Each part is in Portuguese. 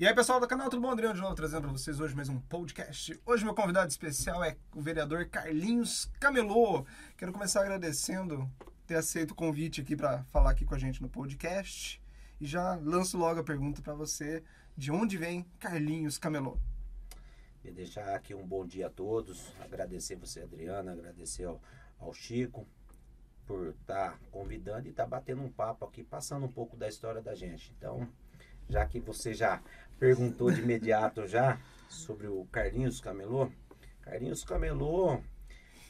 E aí, pessoal do canal, tudo bom? Adriano de novo trazendo para vocês hoje mais um podcast. Hoje meu convidado especial é o vereador Carlinhos Camelô. Quero começar agradecendo ter aceito o convite aqui para falar aqui com a gente no podcast. E já lanço logo a pergunta para você, de onde vem Carlinhos Camelô? E deixar aqui um bom dia a todos, agradecer você, Adriana, agradecer ao, ao Chico por estar tá convidando e estar tá batendo um papo aqui, passando um pouco da história da gente. Então, já que você já perguntou de imediato já sobre o Carlinhos Camelô. Carlinhos Camelô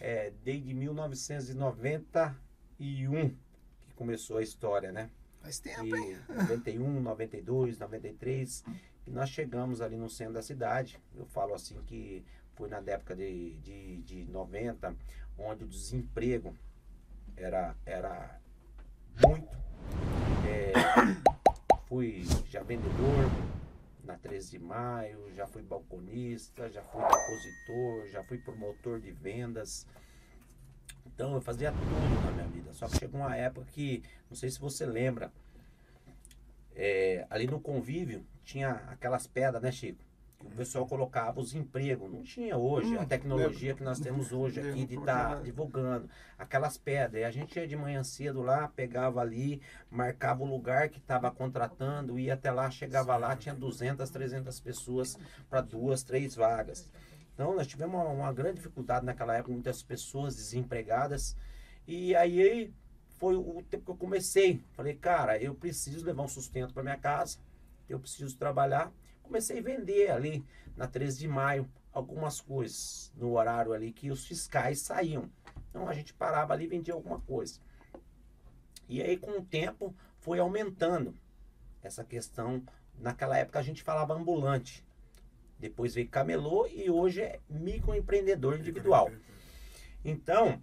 é desde 1991 que começou a história, né? Faz tempo, hein? 91, 92, 93. E nós chegamos ali no centro da cidade. Eu falo assim que foi na época de, de, de 90, onde o desemprego era, era muito. É, fui já vendedor, na 13 de maio, já fui balconista, já fui depositor, já fui promotor de vendas. Então eu fazia tudo na minha vida. Só que chegou uma época que, não sei se você lembra, é, ali no convívio tinha aquelas pedras, né, Chico? O pessoal colocava os empregos. Não tinha hoje hum, a tecnologia que nós temos hoje aqui de estar tá divulgando. Aquelas pedras. E a gente ia de manhã cedo lá, pegava ali, marcava o lugar que estava contratando, ia até lá, chegava lá, tinha 200, 300 pessoas para duas, três vagas. Então nós tivemos uma, uma grande dificuldade naquela época, muitas pessoas desempregadas. E aí foi o tempo que eu comecei. Falei, cara, eu preciso levar um sustento para minha casa, eu preciso trabalhar comecei a vender ali na 13 de maio algumas coisas no horário ali que os fiscais saíam. Então a gente parava ali e vendia alguma coisa. E aí com o tempo foi aumentando essa questão. Naquela época a gente falava ambulante. Depois veio camelô e hoje é microempreendedor individual. Então,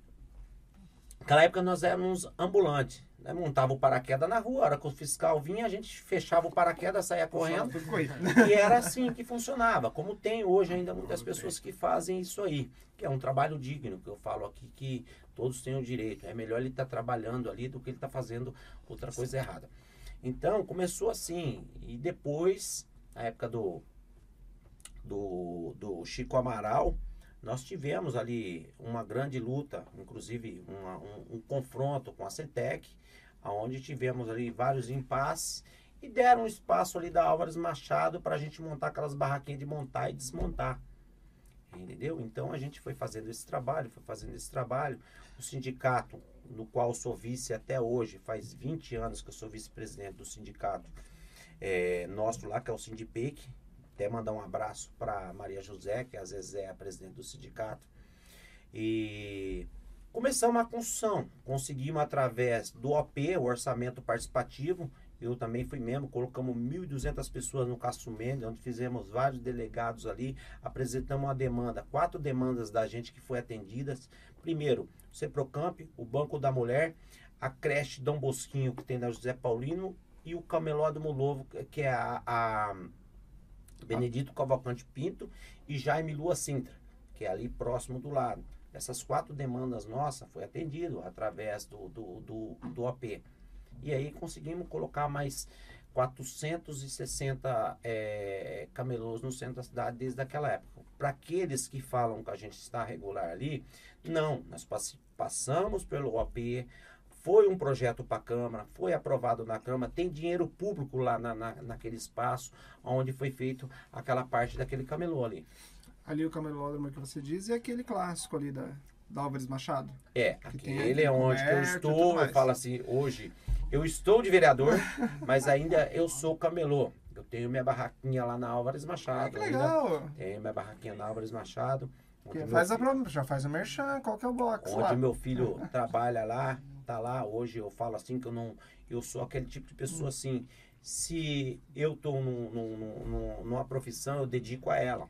naquela época nós éramos ambulantes né, montava o paraquedas na rua, a hora que o fiscal vinha, a gente fechava o paraquedas, saía correndo. E era assim que funcionava. Como tem hoje ainda muitas pessoas que fazem isso aí, que é um trabalho digno, que eu falo aqui que todos têm o direito. É melhor ele estar tá trabalhando ali do que ele estar tá fazendo outra coisa errada. Então, começou assim. E depois, na época do, do, do Chico Amaral, nós tivemos ali uma grande luta, inclusive uma, um, um, confronto com a Centec, onde tivemos ali vários impasses e deram um espaço ali da Álvares Machado para a gente montar aquelas barraquinhas de montar e desmontar. Entendeu? Então a gente foi fazendo esse trabalho, foi fazendo esse trabalho. O sindicato, no qual sou vice até hoje, faz 20 anos que eu sou vice-presidente do sindicato é, nosso lá, que é o Sindipec, até mandar um abraço para Maria José, que às vezes é a presidente do sindicato. E começamos a construção. Conseguimos através do OP, o orçamento participativo. Eu também fui membro, colocamos 1.200 pessoas no Castro onde fizemos vários delegados ali, apresentamos uma demanda, quatro demandas da gente que foi atendidas. Primeiro, o Ceprocamp, o Banco da Mulher, a creche Dom Bosquinho, que tem da José Paulino, e o Cameló do Mulovo, que é a, a Benedito Cavalcante Pinto e Jaime Lua Sintra, que é ali próximo do lado. Essas quatro demandas nossas foi atendido através do, do, do, do OP. E aí conseguimos colocar mais 460 é, camelôs no centro da cidade desde aquela época. Para aqueles que falam que a gente está regular ali, não, nós passamos pelo OP, foi um projeto para a Câmara, foi aprovado na Câmara, tem dinheiro público lá na, na, naquele espaço onde foi feito aquela parte daquele camelô ali. Ali o camelódromo que você diz é aquele clássico ali da, da Álvares Machado. É, aquele é onde eu estou, eu falo assim, hoje eu estou de vereador, mas ainda eu sou camelô. Eu tenho minha barraquinha lá na Álvares Machado. Ah, que legal! Tenho minha barraquinha na Álvares Machado. Faz a, filho, já faz o merchan, qual que é o box Onde lá? meu filho trabalha lá, tá lá hoje, eu falo assim que eu não. Eu sou aquele tipo de pessoa assim. Se eu tô num, num, num, numa profissão, eu dedico a ela.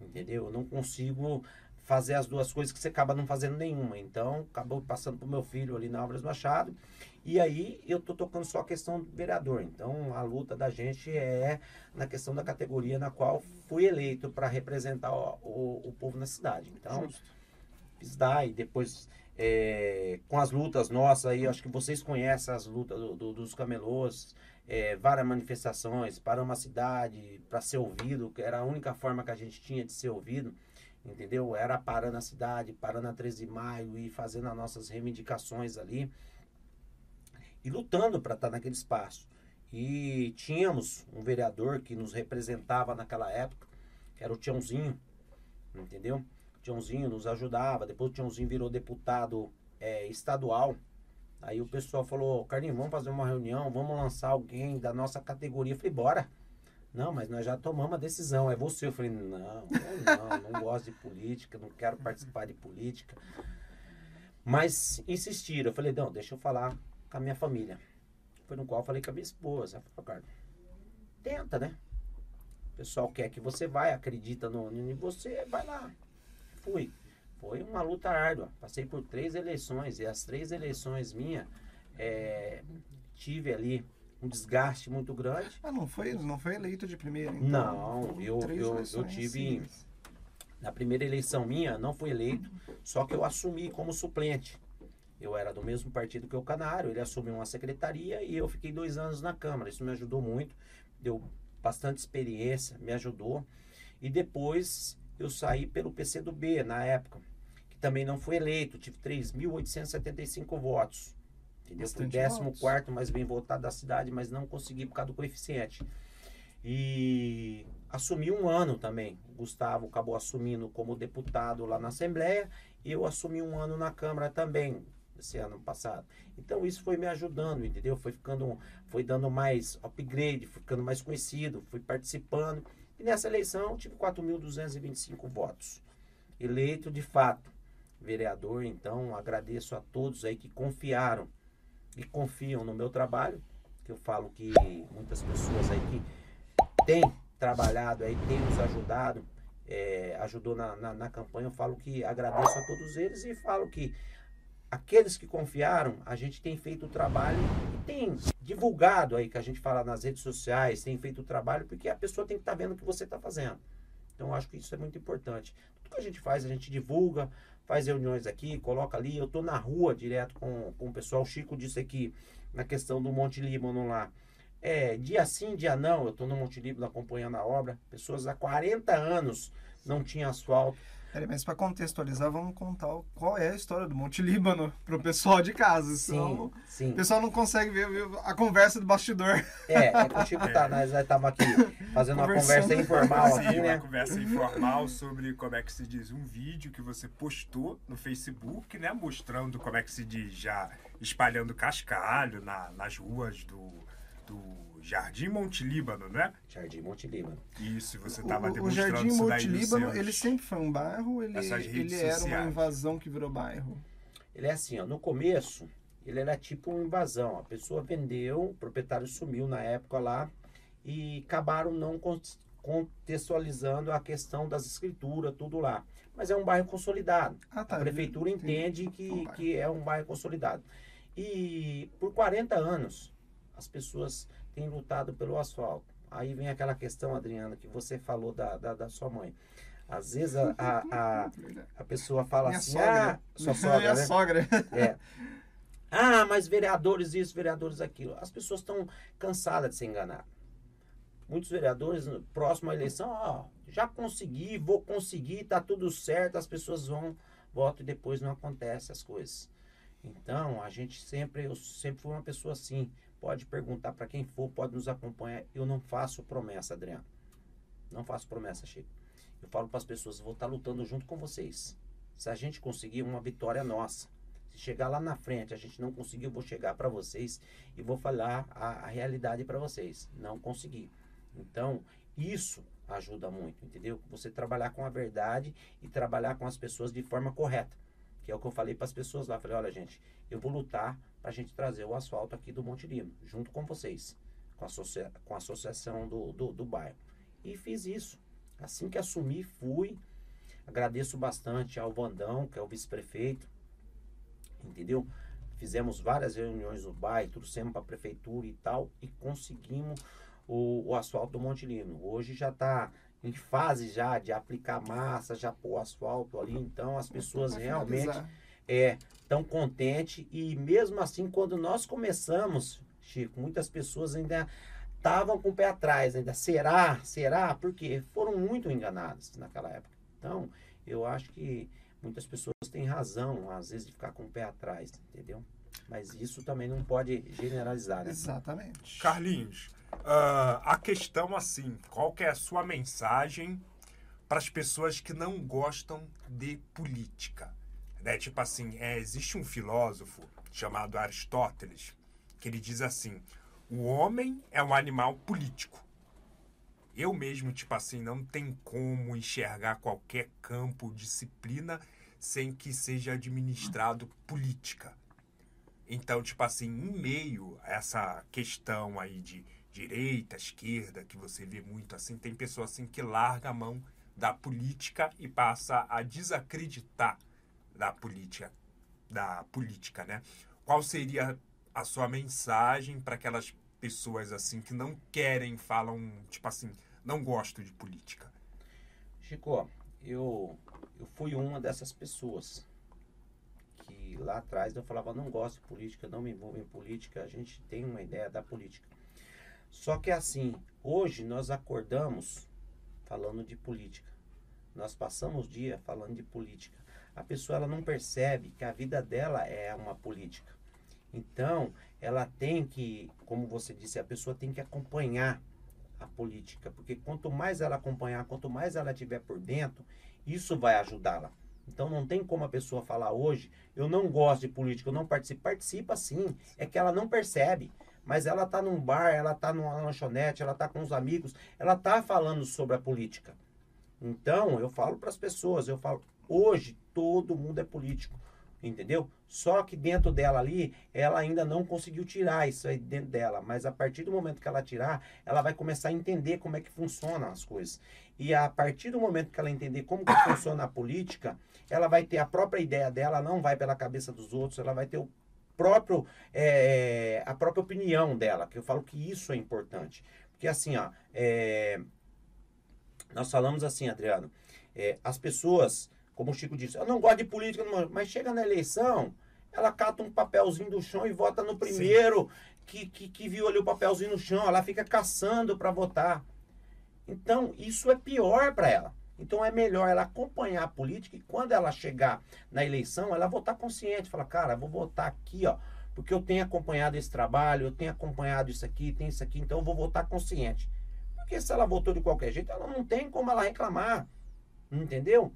Entendeu? Eu não consigo fazer as duas coisas que você acaba não fazendo nenhuma. Então, acabou passando pro meu filho ali na Álvares Machado. E aí eu tô tocando só a questão do vereador. Então, a luta da gente é na questão da categoria na qual fui eleito para representar o, o, o, povo na cidade. Então, Justo. fiz dar e depois é, com as lutas nossas aí, acho que vocês conhecem as lutas do, do, dos camelôs. É, várias manifestações, paramos a cidade para ser ouvido, que era a única forma que a gente tinha de ser ouvido, entendeu? Era parando a cidade, parando a 13 de maio e fazendo as nossas reivindicações ali e lutando para estar tá naquele espaço. E tínhamos um vereador que nos representava naquela época, era o Tiãozinho, entendeu? O Tiãozinho nos ajudava, depois o Tiãozinho virou deputado é, estadual. Aí o pessoal falou, Carlinhos, vamos fazer uma reunião, vamos lançar alguém da nossa categoria. Eu falei, bora. Não, mas nós já tomamos a decisão, é você. Eu falei, não, não, não gosto de política, não quero participar de política. Mas insistiram, eu falei, não, deixa eu falar com a minha família. Foi no qual eu falei com a minha esposa. Falou, Carlos, tenta, né? O pessoal quer que você vai, acredita no, em você, vai lá. Fui. Foi uma luta árdua. Passei por três eleições e as três eleições minhas é, tive ali um desgaste muito grande. Ah, não foi, não foi eleito de primeira, então? Não, eu, eu, eu tive. Na primeira eleição minha, não fui eleito, só que eu assumi como suplente. Eu era do mesmo partido que o Canário, ele assumiu uma secretaria e eu fiquei dois anos na Câmara. Isso me ajudou muito, deu bastante experiência, me ajudou. E depois eu saí pelo PCdoB na época, também não fui eleito, tive 3.875 votos. Entendeu? Bastante fui 14 mais bem votado da cidade, mas não consegui por causa do coeficiente. E assumi um ano também. O Gustavo acabou assumindo como deputado lá na Assembleia e eu assumi um ano na Câmara também, esse ano passado. Então isso foi me ajudando, entendeu? Foi ficando, foi dando mais upgrade, ficando mais conhecido, fui participando. E nessa eleição tive 4.225 votos. Eleito de fato vereador, então agradeço a todos aí que confiaram e confiam no meu trabalho, que eu falo que muitas pessoas aí que têm trabalhado aí, têm nos ajudado, é, ajudou na, na, na campanha, eu falo que agradeço a todos eles e falo que aqueles que confiaram, a gente tem feito o trabalho e tem divulgado aí, que a gente fala nas redes sociais, tem feito o trabalho, porque a pessoa tem que estar tá vendo o que você está fazendo. Então, acho que isso é muito importante. Tudo que a gente faz, a gente divulga, faz reuniões aqui, coloca ali. Eu estou na rua direto com, com o pessoal. O Chico disse aqui, na questão do Monte Líbano lá. É, dia sim, dia não, eu estou no Monte Líbano acompanhando a obra. Pessoas há 40 anos não tinham asfalto Peraí, mas para contextualizar, vamos contar qual é a história do Monte Líbano pro pessoal de casa. Senão sim, sim. o pessoal não consegue ver, ver, a conversa do bastidor. É, é que o Chico tá, nós estamos aqui fazendo uma conversa informal sim, aqui, né? Uma conversa informal sobre como é que se diz um vídeo que você postou no Facebook, né? Mostrando como é que se diz já espalhando cascalho na, nas ruas do, do Jardim Monte Líbano, né? Jardim Monte Líbano. Isso, você estava demonstrando O Jardim Monte Líbano, ele sempre foi um bairro ele, ele era uma invasão que virou bairro? Ele é assim, ó, no começo, ele era tipo uma invasão. A pessoa vendeu, o proprietário sumiu na época lá e acabaram não contextualizando a questão das escrituras, tudo lá. Mas é um bairro consolidado. Ah, tá, a prefeitura entende que, que é um bairro consolidado. E por 40 anos, as pessoas tem lutado pelo asfalto. Aí vem aquela questão, Adriana, que você falou da, da, da sua mãe. Às vezes a, a, a, a pessoa fala Minha assim, sogra. ah, sua sogra, Minha né? sogra. É. Ah, mas vereadores isso, vereadores aquilo. As pessoas estão cansadas de se enganar. Muitos vereadores, próximo à eleição, ó, já consegui, vou conseguir, tá tudo certo, as pessoas vão, votam e depois não acontece as coisas. Então, a gente sempre, eu sempre fui uma pessoa assim, Pode perguntar para quem for, pode nos acompanhar. Eu não faço promessa, Adriano. Não faço promessa, Chico. Eu falo para as pessoas, vou estar tá lutando junto com vocês. Se a gente conseguir uma vitória nossa, se chegar lá na frente, a gente não conseguir, eu vou chegar para vocês e vou falar a, a realidade para vocês. Não consegui. Então, isso ajuda muito, entendeu? Você trabalhar com a verdade e trabalhar com as pessoas de forma correta. Que é o que eu falei para as pessoas lá. Falei, olha, gente, eu vou lutar para a gente trazer o asfalto aqui do Monte Lima, junto com vocês, com a, associa com a associação do, do, do bairro. E fiz isso. Assim que assumi, fui. Agradeço bastante ao Vandão, que é o vice-prefeito, entendeu? Fizemos várias reuniões no bairro, trouxemos para a prefeitura e tal, e conseguimos o, o asfalto do Monte Lino. Hoje já está em fase já de aplicar massa, já pôr asfalto ali, então as pessoas realmente é tão contente e mesmo assim quando nós começamos Chico, muitas pessoas ainda estavam com o pé atrás, ainda será, será, porque foram muito enganadas naquela época. Então, eu acho que muitas pessoas têm razão, às vezes, de ficar com o pé atrás, entendeu? Mas isso também não pode generalizar, né? Exatamente. Carlinhos, uh, a questão assim, qual que é a sua mensagem para as pessoas que não gostam de política? Né? Tipo assim, é, existe um filósofo chamado Aristóteles que ele diz assim: o homem é um animal político. Eu mesmo, tipo assim, não tem como enxergar qualquer campo, disciplina, sem que seja administrado política. Então, tipo assim, em meio a essa questão aí de direita, esquerda, que você vê muito assim, tem pessoa assim que larga a mão da política e passa a desacreditar da política, da política, né? Qual seria a sua mensagem para aquelas pessoas assim que não querem, falam, tipo assim, não gosto de política? Chico, eu eu fui uma dessas pessoas que lá atrás eu falava, não gosto de política, não me envolvo em política, a gente tem uma ideia da política. Só que assim, hoje nós acordamos falando de política. Nós passamos o dia falando de política. A pessoa ela não percebe que a vida dela é uma política. Então, ela tem que, como você disse, a pessoa tem que acompanhar a política, porque quanto mais ela acompanhar, quanto mais ela estiver por dentro, isso vai ajudá-la. Então não tem como a pessoa falar hoje, eu não gosto de política, eu não participo. Participa sim, é que ela não percebe. Mas ela está num bar, ela está numa lanchonete, ela está com os amigos, ela está falando sobre a política. Então eu falo para as pessoas, eu falo, hoje todo mundo é político, entendeu? Só que dentro dela ali, ela ainda não conseguiu tirar isso aí dentro dela. Mas a partir do momento que ela tirar, ela vai começar a entender como é que funcionam as coisas. E a partir do momento que ela entender como que funciona a política, ela vai ter a própria ideia dela, não vai pela cabeça dos outros, ela vai ter o próprio, é, a própria opinião dela, que eu falo que isso é importante. Porque assim, ó, é, nós falamos assim, Adriano, é, as pessoas, como o Chico disse, eu não gosto de política, mas chega na eleição, ela cata um papelzinho do chão e vota no primeiro que, que, que viu ali o papelzinho no chão, ela fica caçando para votar. Então, isso é pior para ela. Então, é melhor ela acompanhar a política e quando ela chegar na eleição, ela votar consciente. Falar, cara, vou votar aqui, ó, porque eu tenho acompanhado esse trabalho, eu tenho acompanhado isso aqui, tem isso aqui, então eu vou votar consciente. Porque se ela votou de qualquer jeito, ela não tem como ela reclamar. Entendeu?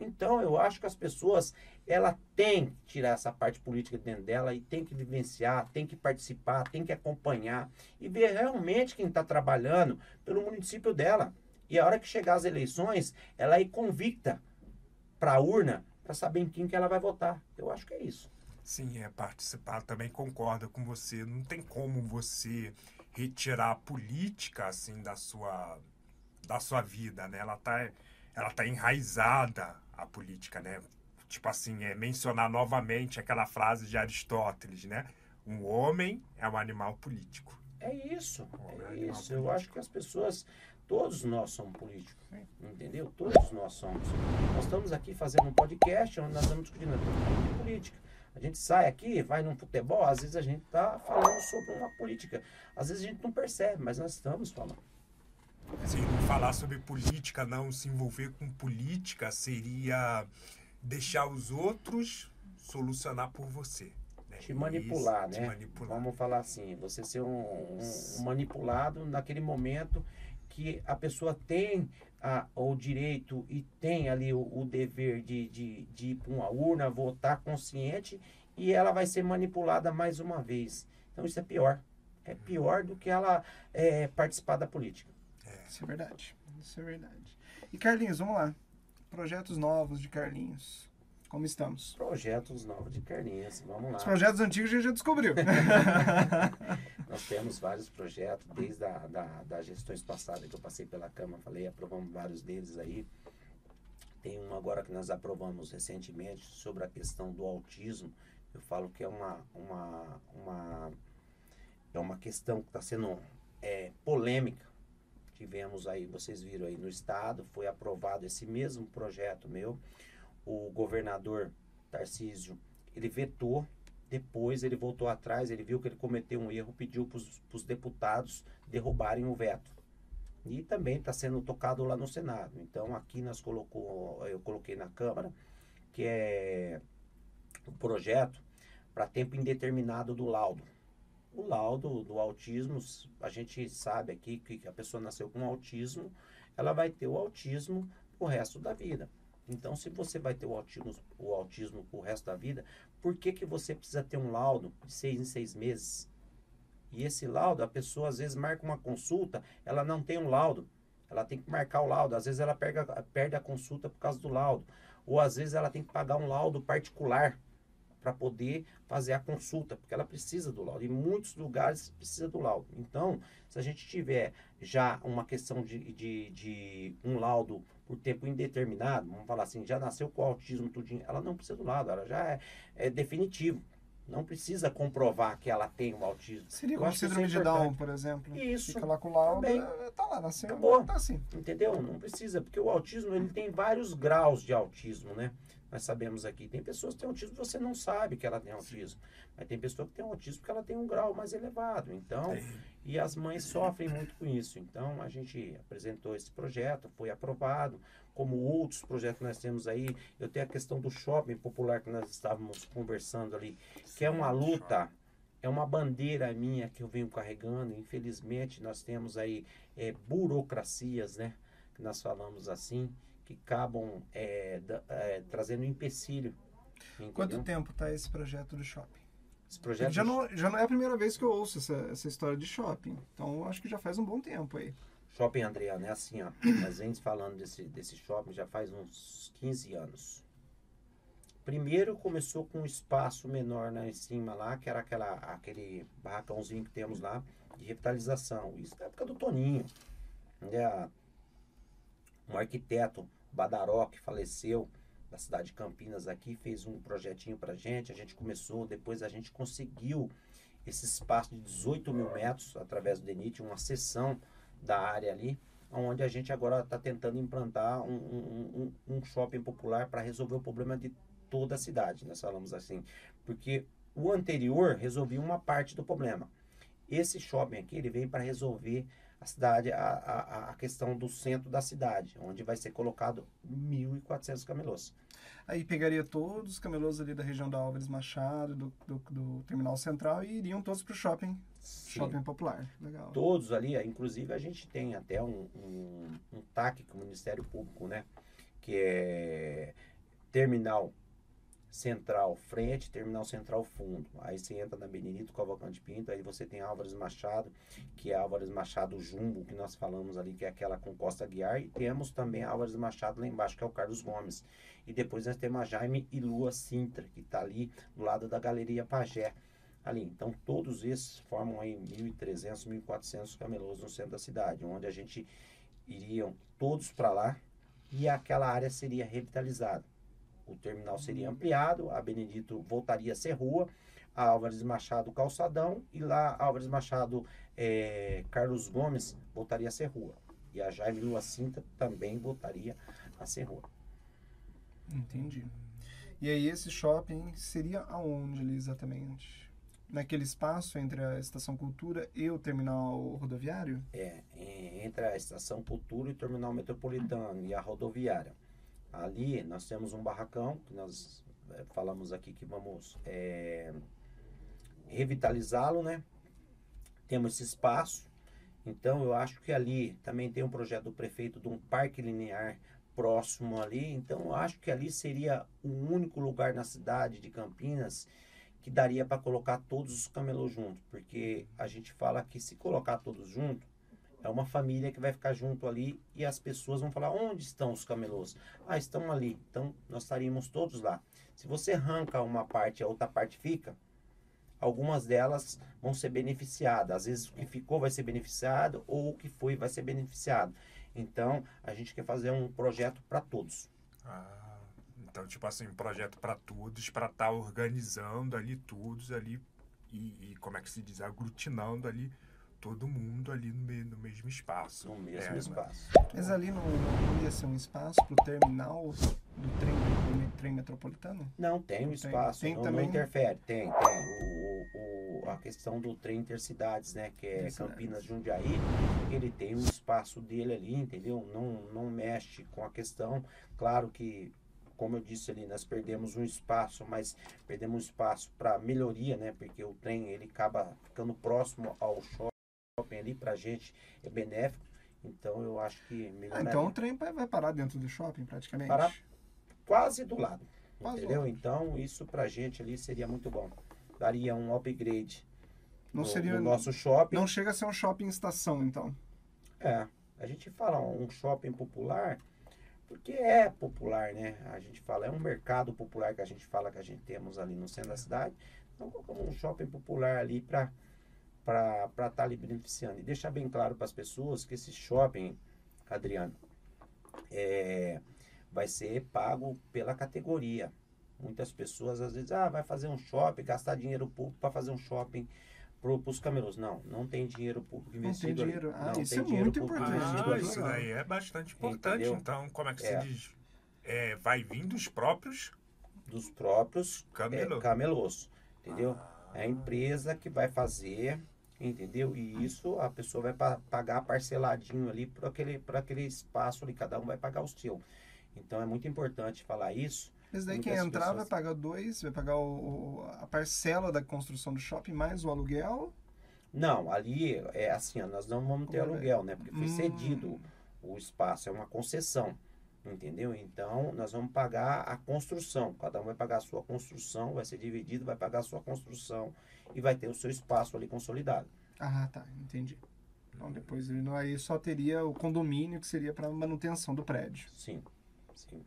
Então, eu acho que as pessoas, ela tem que tirar essa parte política dentro dela e tem que vivenciar, tem que participar, tem que acompanhar e ver realmente quem está trabalhando pelo município dela. E a hora que chegar as eleições, ela ir convicta para a urna para saber em quem que ela vai votar. Eu acho que é isso. Sim, é participar. Também concordo com você. Não tem como você retirar a política assim da sua da sua vida, né? Ela está ela tá enraizada a política, né? Tipo assim, é mencionar novamente aquela frase de Aristóteles, né? Um homem é um animal político. É isso, é, é isso. Eu acho que as pessoas, todos nós somos políticos, entendeu? Todos nós somos. Nós estamos aqui fazendo um podcast onde nós estamos discutindo política. A gente sai aqui, vai num futebol, às vezes a gente está falando sobre uma política. Às vezes a gente não percebe, mas nós estamos falando. Sim, não falar sobre política, não se envolver com política seria deixar os outros solucionar por você. Né? Te manipular, Isso, né? Te manipular. Vamos falar assim, você ser um, um, um, manipulado naquele momento que a pessoa tem a, o direito e tem ali o, o dever de, de, de ir para uma urna, votar consciente e ela vai ser manipulada mais uma vez. Então isso é pior. É pior do que ela é, participar da política. Isso é verdade. Isso é verdade. E Carlinhos, vamos lá. Projetos novos de Carlinhos. Como estamos? Projetos novos de Carlinhos, vamos lá. Os projetos antigos a gente já descobriu. Nós temos vários projetos, desde a, da, das gestões passadas que eu passei pela Câmara, falei, aprovamos vários deles aí. Tem um agora que nós aprovamos recentemente sobre a questão do autismo. Eu falo que é uma, uma, uma, é uma questão que está sendo é, polêmica tivemos aí, vocês viram aí no estado, foi aprovado esse mesmo projeto meu. O governador Tarcísio, ele vetou, Depois ele voltou atrás, ele viu que ele cometeu um erro, pediu para os deputados derrubarem o veto. E também está sendo tocado lá no Senado. Então aqui nós colocou, eu coloquei na Câmara, que é o projeto para tempo indeterminado do laudo. O laudo do autismo, a gente sabe aqui que a pessoa nasceu com autismo, ela vai ter o autismo o resto da vida. Então, se você vai ter o autismo, o autismo o resto da vida, por que, que você precisa ter um laudo de seis em seis meses? E esse laudo, a pessoa às vezes marca uma consulta, ela não tem um laudo. Ela tem que marcar o laudo. Às vezes ela perde, perde a consulta por causa do laudo. Ou às vezes ela tem que pagar um laudo particular para poder fazer a consulta, porque ela precisa do laudo. Em muitos lugares precisa do laudo. Então, se a gente tiver já uma questão de, de, de um laudo por tempo indeterminado, vamos falar assim, já nasceu com autismo, tudinho, ela não precisa do laudo, ela já é, é definitivo. Não precisa comprovar que ela tem o autismo. Seria como síndrome é de Down, por exemplo. Isso. Fica lá com o laudo, também. tá lá, nasceu, Acabou. tá assim. Entendeu? Não precisa, porque o autismo ele tem vários graus de autismo, né? Nós sabemos aqui, tem pessoas que têm autismo você não sabe que ela tem autismo. Mas tem pessoa que tem autismo porque ela tem um grau mais elevado. Então, e as mães sofrem muito com isso. Então, a gente apresentou esse projeto, foi aprovado. Como outros projetos que nós temos aí, eu tenho a questão do shopping popular que nós estávamos conversando ali, que é uma luta, é uma bandeira minha que eu venho carregando. Infelizmente, nós temos aí é, burocracias, né? Que nós falamos assim que acabam é, da, é, trazendo empecilho. Entendeu? Quanto tempo está esse projeto do shopping? Já, não, já não é a primeira vez que eu ouço essa, essa história de shopping. Então acho que já faz um bom tempo aí. Shopping Adriano é assim, ó. Nós vemos falando desse, desse shopping já faz uns 15 anos. Primeiro começou com um espaço menor lá em cima lá, que era aquela, aquele barracãozinho que temos lá de revitalização. Isso na época do Toninho. Né? Um arquiteto Badaró, que faleceu da cidade de Campinas aqui, fez um projetinho para gente. A gente começou, depois a gente conseguiu esse espaço de 18 mil metros através do DENIT, uma seção da área ali, onde a gente agora está tentando implantar um, um, um, shopping popular para resolver o problema de toda a cidade, nós falamos assim. Porque o anterior resolvia uma parte do problema. Esse shopping aqui, ele vem para resolver a cidade, a, a, a questão do centro da cidade, onde vai ser colocado 1.400 camelôs. Aí pegaria todos os camelôs ali da região da Álvares Machado, do, do, do Terminal Central e iriam todos para o shopping. Shopping popular. Legal. Todos ali, inclusive a gente tem até um, um, um TAC com o Ministério Público, né? Que é terminal Central frente, Terminal Central fundo. Aí você entra na Benedito Cavalcante Pinto, aí você tem Álvares Machado, que é Álvares Machado Jumbo, que nós falamos ali, que é aquela com Costa Guiar, e temos também Álvares Machado lá embaixo, que é o Carlos Gomes. E depois nós temos a Jaime e Lua Sintra, que está ali do lado da Galeria Pajé. Ali, então todos esses formam aí 1.300, 1.400 camelôs no centro da cidade, onde a gente iriam todos para lá e aquela área seria revitalizada o terminal seria ampliado, a Benedito voltaria a ser rua, a Álvares Machado calçadão e lá Álvares Machado é, Carlos Gomes voltaria a ser rua. E a Jaime Lua Cinta também voltaria a ser rua. Entendi. E aí esse shopping seria aonde ali exatamente? Naquele espaço entre a Estação Cultura e o terminal rodoviário? É, entre a Estação Cultura e o terminal metropolitano e a rodoviária. Ali nós temos um barracão, que nós é, falamos aqui que vamos é, revitalizá-lo, né? Temos esse espaço. Então eu acho que ali também tem um projeto do prefeito de um parque linear próximo ali. Então eu acho que ali seria o único lugar na cidade de Campinas que daria para colocar todos os camelôs juntos, porque a gente fala que se colocar todos juntos, é uma família que vai ficar junto ali e as pessoas vão falar: onde estão os camelôs? Ah, estão ali. Então nós estaríamos todos lá. Se você arranca uma parte, a outra parte fica, algumas delas vão ser beneficiadas. Às vezes o que ficou vai ser beneficiado ou o que foi vai ser beneficiado. Então a gente quer fazer um projeto para todos. Ah, então, tipo assim, um projeto para todos, para estar tá organizando ali todos ali e, e, como é que se diz, aglutinando ali todo mundo ali no, me, no mesmo espaço. No mesmo é, espaço. Mas ali não, não ia ser um espaço para o terminal do trem, trem metropolitano? Não, tem um Tem. espaço, Tem não, também? não interfere. Tem, tem. O, o- o- a questão do trem intercidades, né? Que é. Campinas Jundiaí, ele tem um espaço dele ali, entendeu? Não, não mexe com a questão. Claro que, como eu disse ali, nós perdemos um espaço, mas perdemos um espaço para melhoria, né? Porque o trem ele acaba ficando próximo ao shopping ali, pra gente é benéfico. Então eu acho que Ah, melhoraria. então o trem vai parar dentro do shopping, praticamente. Parar quase do lado. Quase do entendeu? Então, isso pra gente ali seria muito bom. Daria um upgrade Não no, seria. no nosso shopping. Não chega a ser um shopping estação, então. É, a gente fala um shopping popular, porque é popular, né? A gente fala, é um mercado popular que a gente fala que a gente temos ali no centro da cidade. Então, colocamos um shopping popular ali para estar ali beneficiando. E deixar bem claro para as pessoas que esse shopping, Adriano, é, vai ser pago pela categoria. Muitas pessoas às vezes, ah, vai fazer um shopping, gastar dinheiro público para fazer um shopping para os camelôs. Não, não tem dinheiro público Não tem investido dinheiro. Ah, Não isso tem é dinheiro muito importante. investido Ah, isso daí é bastante importante. Entendeu? Então, como é que É. se diz? É, vai vir dos próprios dos próprios Camelô. é, camelôs, entendeu? É a empresa que vai fazer, entendeu? E isso a pessoa vai pa- pagar parceladinho ali por aquele, aquele espaço ali, cada um vai pagar o seu. Então é muito importante falar isso. Mas daí quem entrar vai pessoas- pagar dois, vai pagar o, o- a parcela da construção do shopping mais o aluguel. Não, ali é assim, ó, nós não vamos ter Olha. aluguel, né? Porque foi Hum. cedido o espaço, é uma concessão, entendeu? Então nós vamos pagar a construção, cada um vai pagar a sua construção, vai ser dividido, vai pagar a sua construção e vai ter o seu espaço ali consolidado. Ah, tá, entendi. Então depois aí só teria o condomínio que seria para manutenção do prédio. Sim, sim.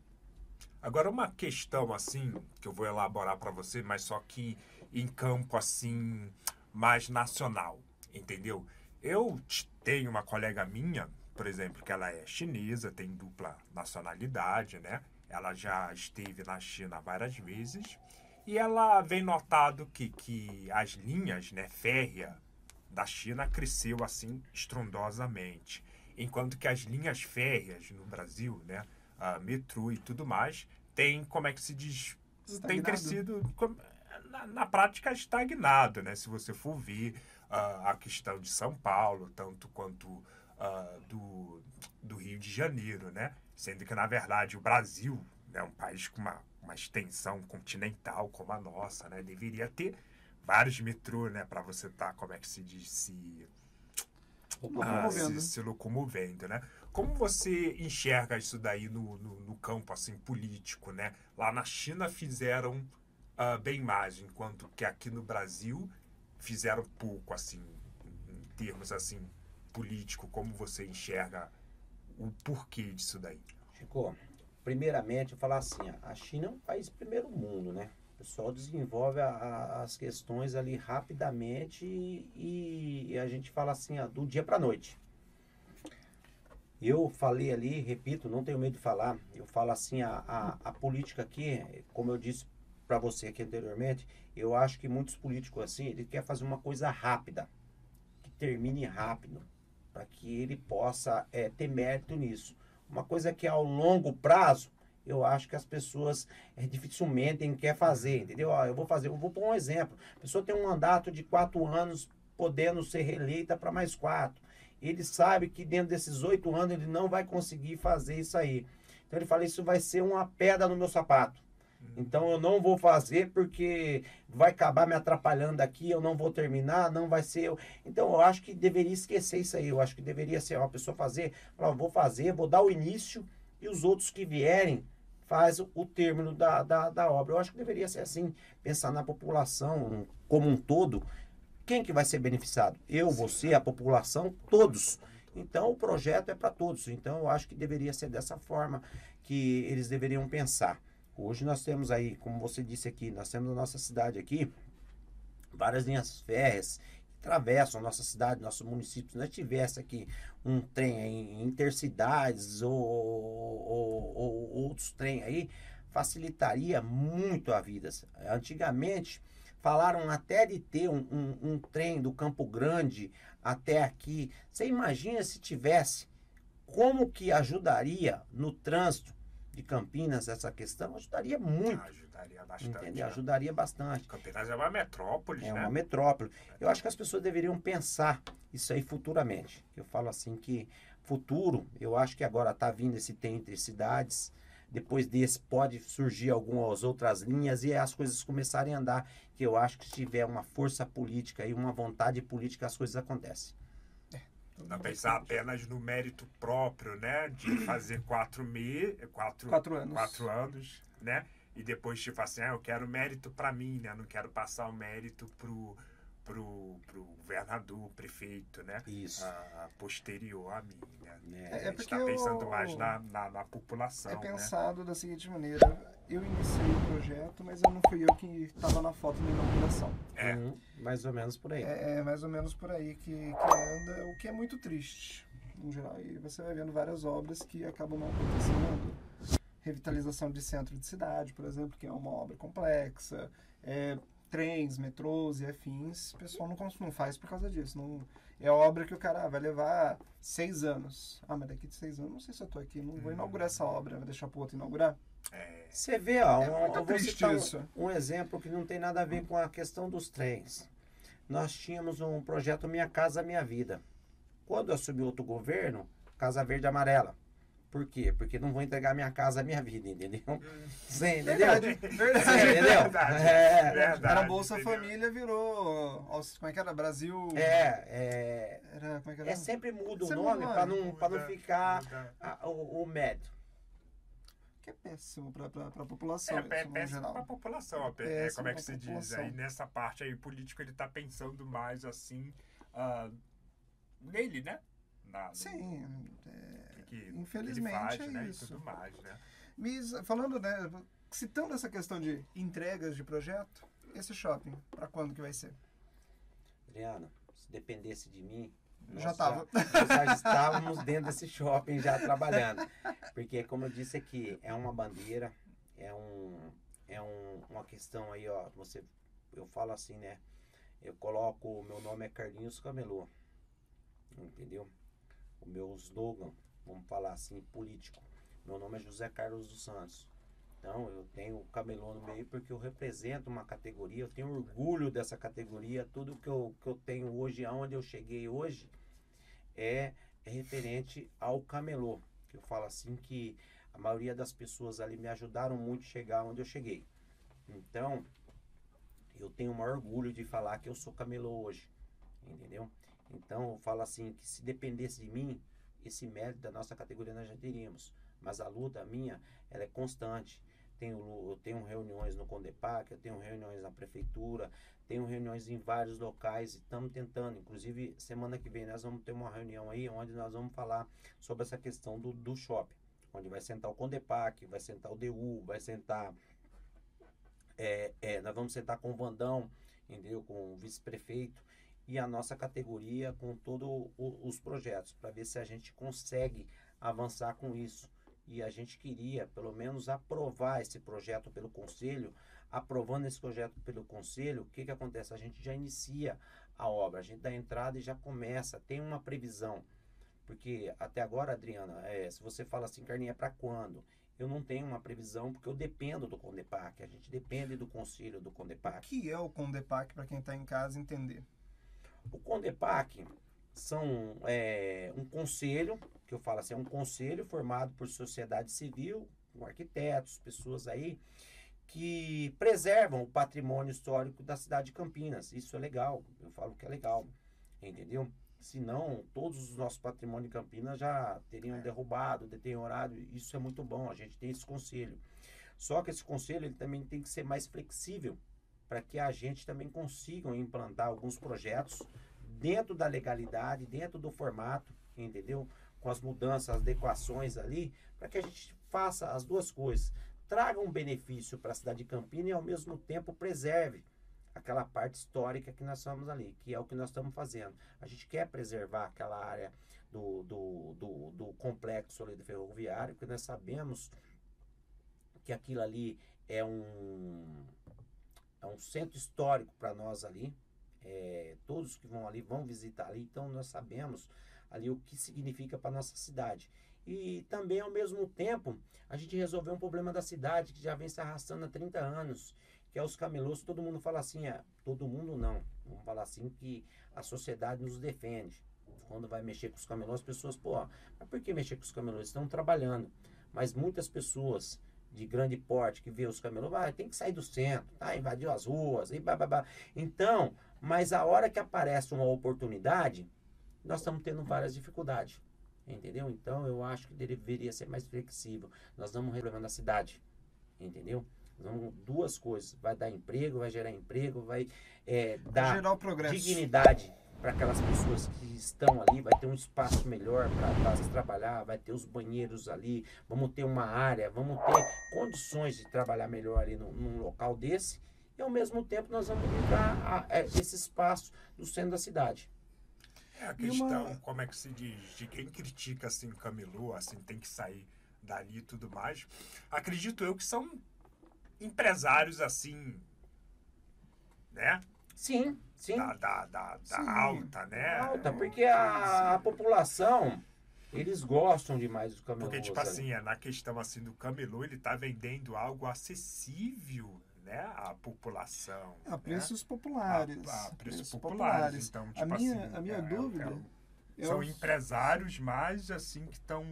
Agora, uma questão assim, que eu vou elaborar para você, mas só que em campo assim, mais nacional, entendeu? Eu tenho uma colega minha, por exemplo, que ela é chinesa, tem dupla nacionalidade, né? Ela já esteve na China várias vezes e ela vem notado que, que as linhas, né, férrea da China cresceu assim estrondosamente, enquanto que as linhas férreas no Brasil, né, a metrô e tudo mais, tem, como é que se diz, tem Estagnado. crescido com- na, na prática estagnado, né? Se você for ver ah, a questão de São Paulo, tanto quanto ah, do, do Rio de Janeiro, né? Sendo que, na verdade, o Brasil é um país com uma, uma extensão continental como a nossa, né? Deveria ter vários metrô, né? Para você estar, como é que se diz, se Locomovendo. se, se locomovendo, né? Como você enxerga isso daí no, no, no campo assim político, né? Lá na China fizeram ah, bem mais, enquanto que aqui no Brasil fizeram pouco, assim, em termos assim político. Como você enxerga o porquê disso daí? Chico, primeiramente eu falar assim, a China é um país primeiro mundo, né? O pessoal desenvolve a- a- as questões ali rapidamente e, e a gente fala assim, do dia para noite. Eu falei ali, repito, não tenho medo de falar, eu falo assim, a, a, a política aqui, como eu disse para você aqui anteriormente, eu acho que muitos políticos assim, ele quer fazer uma coisa rápida, que termine rápido, para que ele possa é, ter mérito nisso. Uma coisa que ao longo prazo, eu acho que as pessoas é, dificilmente quer fazer, entendeu? Ó, eu vou fazer, eu vou pôr um exemplo. A pessoa tem um mandato de quatro anos, podendo ser reeleita para mais quatro. Ele sabe que dentro desses oito anos ele não vai conseguir fazer isso aí. Então ele fala, isso vai ser uma pedra no meu sapato. Então eu não vou fazer porque vai acabar me atrapalhando aqui, eu não vou terminar, não vai ser. eu. Então eu acho que deveria esquecer isso aí. Eu acho que deveria ser uma pessoa fazer, falar, vou fazer, vou dar o início e os outros que vierem faz o- o término da, da, da obra. Eu acho que deveria ser assim, pensar na população como um todo. Quem que vai ser beneficiado? Eu, você, a população, todos. Então o projeto é para todos. Então eu acho que deveria ser dessa forma que eles deveriam pensar. Hoje nós temos aí, como você disse aqui, nós temos na nossa cidade aqui várias linhas férreas que atravessam a nossa cidade, nosso município. Se nós tivesse aqui um trem aí em intercidades ou, ou- ou outros trem aí, facilitaria muito a vida. Antigamente, falaram até de ter um, um- um trem do Campo Grande até aqui. Você imagina se tivesse como que ajudaria no trânsito de Campinas essa questão, ajudaria muito. Ajudaria bastante. Entendeu? né? Ajudaria bastante. Campinas é uma metrópole, É né? uma metrópole. Eu acho que as pessoas deveriam pensar isso aí futuramente. Eu falo assim que futuro, eu acho que agora está vindo esse tem entre cidades. Depois desse pode surgir algumas outras linhas e as coisas começarem a andar. Que eu acho que se tiver uma força política e uma vontade política, as coisas acontecem. Não pensar apenas no mérito próprio, né? De fazer quatro me... quatro, Quatro anos. quatro anos, né? E depois, tipo assim, ah, eu quero mérito pra mim, né? Não quero passar o mérito pro, pro, pro governador, prefeito, né? Isso. Ah, posterior a mim, né? É, a É gente porque tá pensando o- mais na, na, na população, É né? pensado da seguinte maneira: eu iniciei o projeto, mas eu não fui eu que estava na foto da inauguração. É. Uhum, mais ou menos por aí. É, é mais ou menos por aí que, que anda, o que é muito triste, em geral. E você vai vendo várias obras que acabam não acontecendo. Revitalização de centro de cidade, por exemplo, que é uma obra complexa. É, trens, metrôs e afins, o pessoal não, não faz por causa disso. Não, é obra que o cara ah, vai levar seis anos. Ah, mas daqui de seis anos, não sei se eu tô aqui, não vou inaugurar essa obra, vou deixar pro outro inaugurar. É, Você vê, ó, É um, muito triste um- isso. um exemplo que não tem nada a ver com a questão dos trens. Nós tínhamos um projeto Minha Casa Minha Vida. Quando assumiu outro governo, Casa Verde e Amarela. Por quê? Porque não vou entregar minha casa minha vida, entendeu? Você entendeu? Verdade, verdade. entendeu? Verdade. É, Verdade, Era Bolsa entendeu? Família, virou. Como é que era? Brasil. é, é, Era, como é que era? é sempre muda o Sempre nome muda para não, pra não Muda, ficar muda. a- o, o médio. Que é péssimo pra, pra, pra população, É, é no péssimo geral. pra população. é pé- é, Péssimo como é que se diz? Aí nessa parte aí, o político ele tá pensando mais assim ah, nele, né? Na, no Sim, é, que, que infelizmente ele faz, é né? isso. E tudo mais, né? Mas falando, né, citando essa questão de entregas de projeto, esse shopping, pra quando que vai ser? Adriana, se dependesse de mim, Já nós tava. nós já estávamos dentro desse shopping já trabalhando. Porque, como eu disse aqui, é uma bandeira, é, um, é um, uma questão aí, ó. Você, eu falo assim, né? Eu coloco, o meu nome é Carlinhos Camelô. Entendeu? O meu slogan, vamos falar assim, político. Meu nome é José Carlos dos Santos. Então, eu tenho o camelô no meio porque eu represento uma categoria, eu tenho orgulho dessa categoria. Tudo que eu, que eu tenho hoje, aonde eu cheguei hoje, é, é referente ao camelô. Que eu falo assim que a maioria das pessoas ali me ajudaram muito a chegar onde eu cheguei. Então, eu tenho o maior orgulho de falar que eu sou camelô hoje. Entendeu? Então, eu falo assim que se dependesse de mim, esse mérito da nossa categoria nós já teríamos. Mas a luta minha, ela é constante. Tenho, eu tenho reuniões no Condepac, eu tenho reuniões na prefeitura, tenho reuniões em vários locais e estamos tentando. Inclusive, semana que vem nós vamos ter uma reunião aí onde nós vamos falar sobre essa questão do, do shopping. Onde vai sentar o Condepac, vai sentar o DU, vai sentar. é, é, nós vamos sentar com o Vandão, entendeu? Com o vice-prefeito e a nossa categoria com todos os projetos, para ver se a gente consegue avançar com isso. E a gente queria, pelo menos, aprovar esse projeto pelo conselho. Aprovando esse projeto pelo conselho, o que, que acontece? A gente já inicia a obra, a gente dá entrada e já começa, tem uma previsão. Porque até agora, Adriana, é, se você fala assim, Carninha, é para quando? Eu não tenho uma previsão porque eu dependo do Condepac, a gente depende do conselho do O Condepac. que é o Condepac, pra quem tá em casa entender? O Condepac são é, um conselho, que eu falo assim, é um conselho formado por sociedade civil, com arquitetos, pessoas aí que preservam o patrimônio histórico da cidade de Campinas. Isso é legal, eu falo que é legal, entendeu? Senão, todos os nossos patrimônios de Campinas já teriam derrubado, deteriorado. Isso é muito bom, a gente tem esse conselho. Só que esse conselho ele também tem que ser mais flexível para que a gente também consiga implantar alguns projetos dentro da legalidade, dentro do formato, entendeu? Com as mudanças, as adequações ali, para que a gente faça as duas coisas. Traga um benefício para a cidade de Campinas e ao mesmo tempo preserve aquela parte histórica que nós estamos ali, que é o que nós estamos fazendo. A gente quer preservar aquela área do, do, do, do complexo ali do ferroviário, porque nós sabemos que aquilo ali é um, é um centro histórico para nós ali. É, todos que vão ali vão visitar ali, então nós sabemos ali o que significa para nossa cidade. E também, ao mesmo tempo, a gente resolveu um problema da cidade que já vem se arrastando há 30 anos, que é os camelôs. Todo mundo fala assim, é, todo mundo não. Vamos falar assim que a sociedade nos defende. Quando vai mexer com os camelôs, as pessoas, pô, mas por que mexer com os camelôs? Estão trabalhando. Mas muitas pessoas de grande porte que vê os camelôs, vai, tem que sair do centro, tá? invadiu as ruas, e babá. Então, mas a hora que aparece uma oportunidade, nós estamos tendo várias dificuldades. Entendeu? Então eu acho que deveria ser mais flexível. Nós um problema na cidade. Entendeu? Vamos, duas coisas. Vai dar emprego, vai gerar emprego, vai é, dar Gerar progresso. dignidade para aquelas pessoas que estão ali, vai ter um espaço melhor para trabalhar, vai ter os banheiros ali, vamos ter uma área, vamos ter condições de trabalhar melhor ali num, num local desse, e ao mesmo tempo nós vamos livrar a- a- esse espaço do centro da cidade. É a questão, uma- como é que se diz, de quem critica assim camelô, assim, tem que sair dali e tudo mais. Acredito eu que são empresários assim, né? Sim, sim. Da, da, da, da Sim. alta, né? Alta, porque a, a população, eles gostam demais dos camelôs. Porque, tipo ali. assim, é na questão assim do camelô, ele tá vendendo algo acessível, né? À população. A né? preços populares. A- a preços populares. Então, tipo a minha, assim, a minha é- dúvida. é- é São os- empresários mais assim que estão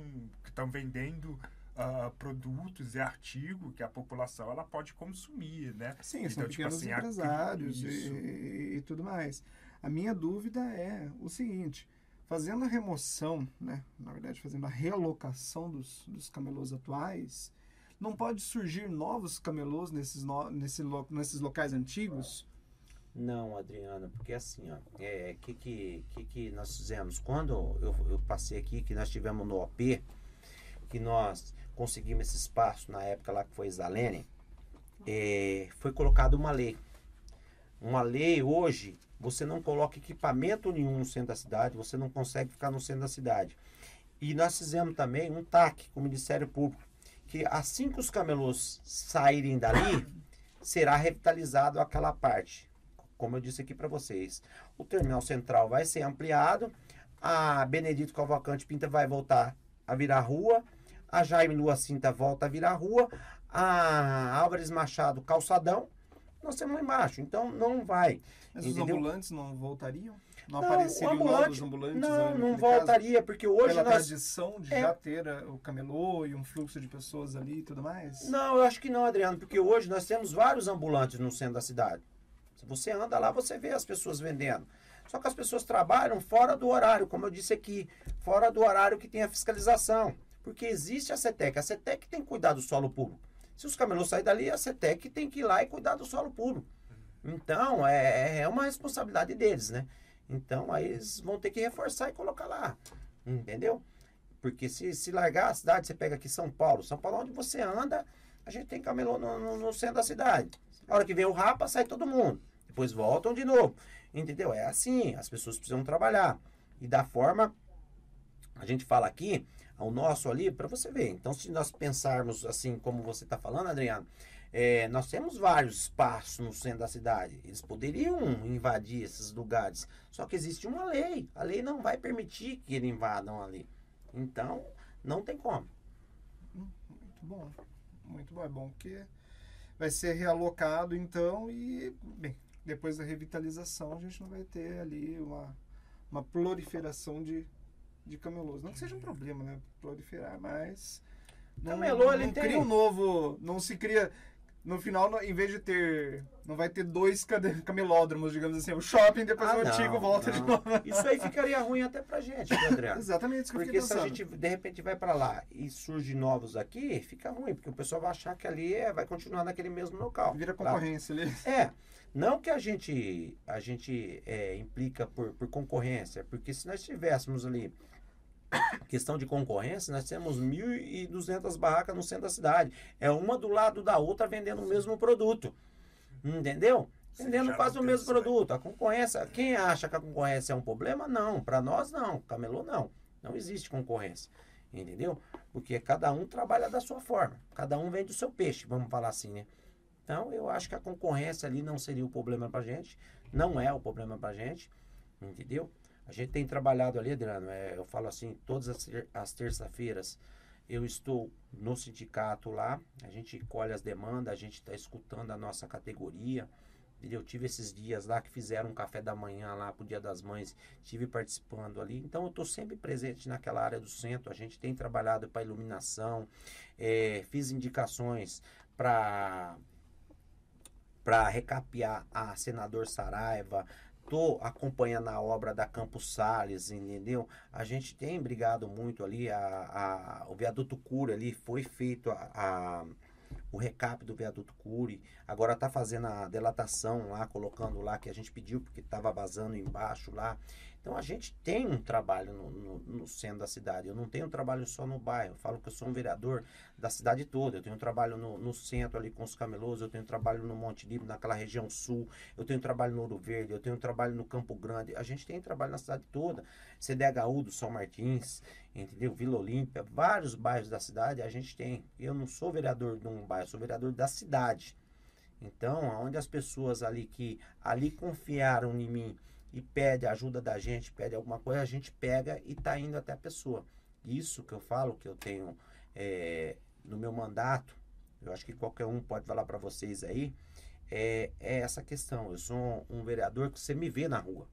que estão vendendo ah, produtos e artigos que a população ela pode consumir, né? Sim, são Então, tipo pequenos assim, empresários e, e tudo mais. A minha dúvida é o seguinte: fazendo a remoção, né, na verdade, fazendo a realocação dos, dos camelôs atuais, não pode surgir novos camelôs nesses, no, nesse lo- nesses locais antigos? Não, Adriana, porque assim, ó, é, que, que, que, que nós fizemos? Quando eu, eu passei aqui, que nós tivemos no OP, que nós conseguimos esse espaço na época lá que foi Zalene, é, foi colocada uma lei. Uma lei hoje, você não coloca equipamento nenhum no centro da cidade, você não consegue ficar no centro da cidade. E nós fizemos também um TAC com o Ministério Público, que assim que os camelôs saírem dali, será revitalizado aquela parte. Como eu disse aqui para vocês, o terminal central vai ser ampliado, a Benedito Cavalcante Pinta vai voltar a virar rua, a Jaime Lua Cinta volta a virar rua, a Álvares Machado Calçadão, nós temos lá embaixo, então não vai. Mas os Entendeu? ambulantes não voltariam? Não, Não, apareceriam ambulante- novos ambulantes? Não, não caso? voltaria, porque hoje Pela nós. tradição de É. já ter a- o camelô e um fluxo de pessoas ali e tudo mais? Não, eu acho que não, Adriano, porque hoje nós temos vários ambulantes no centro da cidade. Se você anda lá, você vê as pessoas vendendo. Só que as pessoas trabalham fora do horário, como eu disse aqui, fora do horário que tem a fiscalização. Porque existe a CETEC. A CETEC tem que cuidar do solo público. Se os camelôs saírem dali, a CETEC tem que ir lá e cuidar do solo público. Então, é, é uma responsabilidade deles, né? Então, aí eles vão ter que reforçar e colocar lá. Entendeu? Porque se, se largar a cidade, você pega aqui São Paulo. São Paulo, onde você anda, a gente tem camelô no, no- no centro da cidade. A hora que vem o rapa, sai todo mundo. Depois voltam de novo. Entendeu? É assim, as pessoas precisam trabalhar. E da forma, a gente fala aqui, o nosso ali, para você ver. Então, se nós pensarmos assim, como você está falando, Adriano, é, nós temos vários espaços no centro da cidade. Eles poderiam invadir esses lugares. Só que existe uma lei. A lei não vai permitir que eles invadam ali. Então, não tem como. Muito bom. Muito bom. É bom que vai ser realocado então e, bem, depois da revitalização a gente não vai ter ali uma, uma proliferação de, de camelôs. Não que seja um problema, né? Proliferar, mas. Não, Camelô, não, ele não tem- cria um novo. Não se cria. No final, em vez de ter. Não vai ter dois camelódromos, digamos assim. O shopping, depois Ah, o não, antigo volta de não. novo. Isso aí ficaria ruim até pra gente, viu, Adriano? Exatamente isso que eu Porque se a gente de repente vai pra lá e surge novos aqui, fica ruim, porque o pessoal vai achar que ali é, vai continuar naquele mesmo local. Vira tá? concorrência ali. É, não que a gente a gente é, implica por, por concorrência, porque se nós tivéssemos ali questão de concorrência, nós temos 1.200 barracas no centro da cidade. É uma do lado da outra vendendo o mesmo produto. Entendeu? Vendendo quase o mesmo né? produto. A concorrência, quem acha que a concorrência é um problema? Não. Para nós, não. Camelô, não. Não existe concorrência. Entendeu? Porque cada um trabalha da sua forma. Cada um vende o seu peixe, vamos falar assim, né? Então, eu acho que a concorrência ali não seria o problema pra gente. Não é o problema pra gente. Entendeu? A gente tem trabalhado ali, Adriano, é, eu falo assim, todas as, as terça-feiras eu estou no sindicato lá, a gente colhe as demandas, a gente está escutando a nossa categoria. Eu tive esses dias lá que fizeram um café da manhã lá pro Dia das Mães, tive participando ali. Então eu estou sempre presente naquela área do centro. A gente tem trabalhado para iluminação, eh, fiz indicações para para recapear a senador Saraiva. Tô acompanhando a obra da Campos Sales, entendeu? A gente tem brigado muito ali. A, a- o viaduto Cura ali foi feito a, a- o recap do viaduto Cury. Agora tá fazendo a delatação lá, colocando lá que a gente pediu porque estava vazando embaixo lá. Então a gente tem um trabalho no, no, no centro da cidade. Eu não tenho um trabalho só no bairro. Eu falo que eu sou um vereador da cidade toda. Eu tenho um trabalho no, no centro ali com os camelôs, eu tenho um trabalho no Monte Livre, naquela região sul, eu tenho um trabalho no Ouro Verde, eu tenho um trabalho no Campo Grande. A gente tem trabalho na cidade toda. CDHU do São Martins, entendeu? Vila Olímpia, vários bairros da cidade a gente tem. Eu não sou vereador de um bairro, sou vereador da cidade. Então, onde as pessoas ali que ali confiaram em mim e pede ajuda da gente, pede alguma coisa, a gente pega e tá indo até a pessoa. Isso que eu falo que eu tenho é, no meu mandato, eu acho que qualquer um pode falar para vocês aí, é, é essa questão. Eu sou um vereador que você me vê na rua.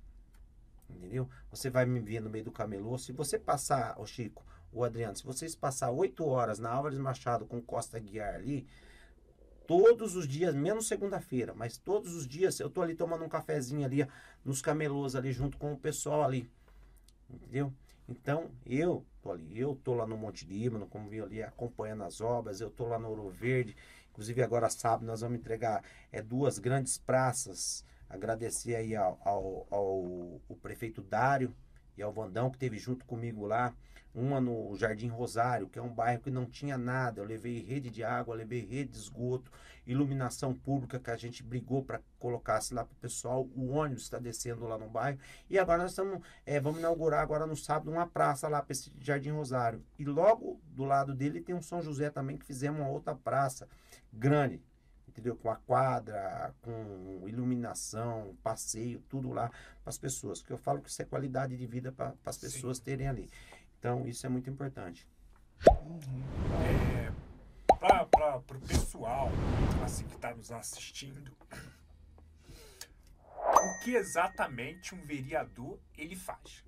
Entendeu? Você vai me ver no meio do camelô. Se você passar, o Chico, o Adriano, se vocês passar oito horas na Álvares Machado com Costa Guiar ali, todos os dias, menos segunda-feira, mas todos os dias eu tô ali tomando um cafezinho ali, nos camelôs ali, junto com o pessoal ali. Entendeu? Então, eu tô ali, eu tô lá no Monte Líbano, como vi ali, acompanhando as obras, eu tô lá no Ouro Verde, inclusive agora sábado nós vamos entregar é, duas grandes praças, agradecer aí ao, ao, ao o prefeito Dário e ao Vandão que teve junto comigo lá, uma no Jardim Rosário, que é um bairro que não tinha nada, eu levei rede de água, levei rede de esgoto, iluminação pública que a gente brigou para colocasse lá para o pessoal, o ônibus está descendo lá no bairro, e agora nós estamos, é, vamos inaugurar agora no sábado uma praça lá para esse Jardim Rosário, e logo do lado dele tem um São José também, que fizemos uma outra praça grande, entendeu? Com a quadra, com iluminação, passeio, tudo lá para as pessoas. Porque eu falo que isso é qualidade de vida para as Sim. pessoas terem ali. Então, isso é muito importante. É, para o pessoal assim que está nos assistindo, o que exatamente um vereador ele faz?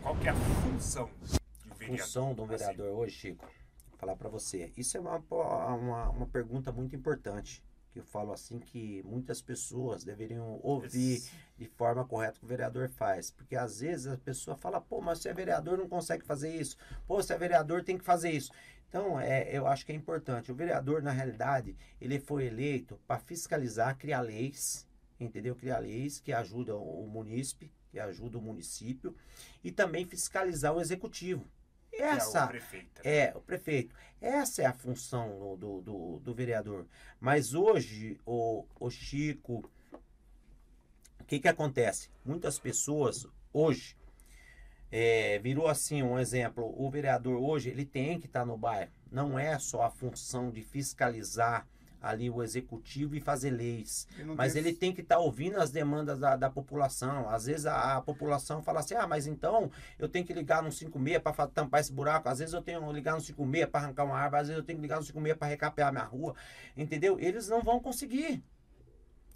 Qual que é a função de um vereador? Função de um Assim, vereador hoje, Chico, vou falar para você. Isso é uma, uma, uma pergunta muito importante. Que eu falo assim que muitas pessoas deveriam ouvir esse- de forma correta o que o vereador faz. Porque às vezes a pessoa fala, pô, mas se é vereador não consegue fazer isso. Pô, se é vereador tem que fazer isso. Então, é, eu acho que é importante. O vereador, na realidade, ele foi eleito para fiscalizar, criar leis, entendeu? Criar leis que ajudam o munícipe, que ajudam o município, e também fiscalizar o executivo. Que é o Essa prefeito. né? é, o prefeito. Essa é a função do, do, do, do vereador. Mas hoje, o, o Chico, o que que acontece? Muitas pessoas hoje é, virou assim um exemplo. O vereador hoje ele tem que estar no bairro. Não é só a função de fiscalizar ali o executivo e fazer leis. Mas tem- ele tem que estar ouvindo as demandas da, da população. Às vezes a, a população fala assim: ah, mas então eu tenho que ligar no 56 para tampar esse buraco. Às vezes eu tenho que ligar no 56 para arrancar uma árvore. Às vezes eu tenho que ligar no 56 para recapear minha rua. Entendeu? Eles não vão conseguir.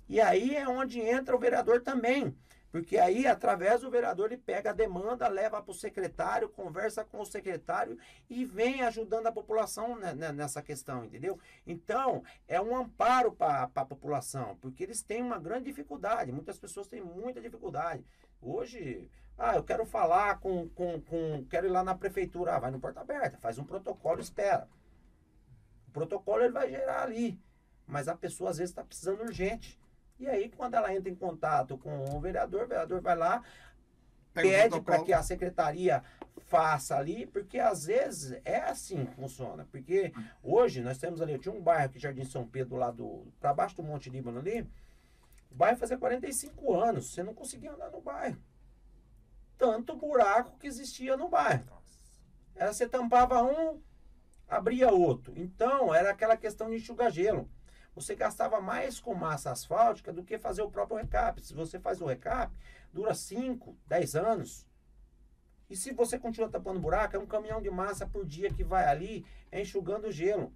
E aí é onde entra o vereador também. Porque aí, através do vereador, ele pega a demanda, leva para o secretário, conversa com o secretário e vem ajudando a população ne- ne- nessa questão, entendeu? Então, é um amparo para a população, porque eles têm uma grande dificuldade. Muitas pessoas têm muita dificuldade. Hoje, ah, eu quero falar com, com, com quero ir lá na prefeitura, ah, vai no porta aberta, faz um protocolo, espera. O protocolo ele vai gerar ali, mas a pessoa às vezes está precisando urgente. E aí, quando ela entra em contato com o vereador, o vereador vai lá, Pega pede para que a secretaria faça ali, porque às vezes é assim que funciona. Porque hoje nós temos ali, eu tinha um bairro aqui, Jardim São Pedro, lá do. para baixo do Monte Líbano ali. O bairro fazia 45 anos, você não conseguia andar no bairro. Tanto buraco que existia no bairro. Era você tampava um, abria outro. Então, era aquela questão de enxugar gelo. Você gastava mais com massa asfáltica do que fazer o próprio recap. Se você faz o recap, dura 5, 10 anos. E se você continua tapando buraco, é um caminhão de massa por dia que vai ali enxugando o gelo.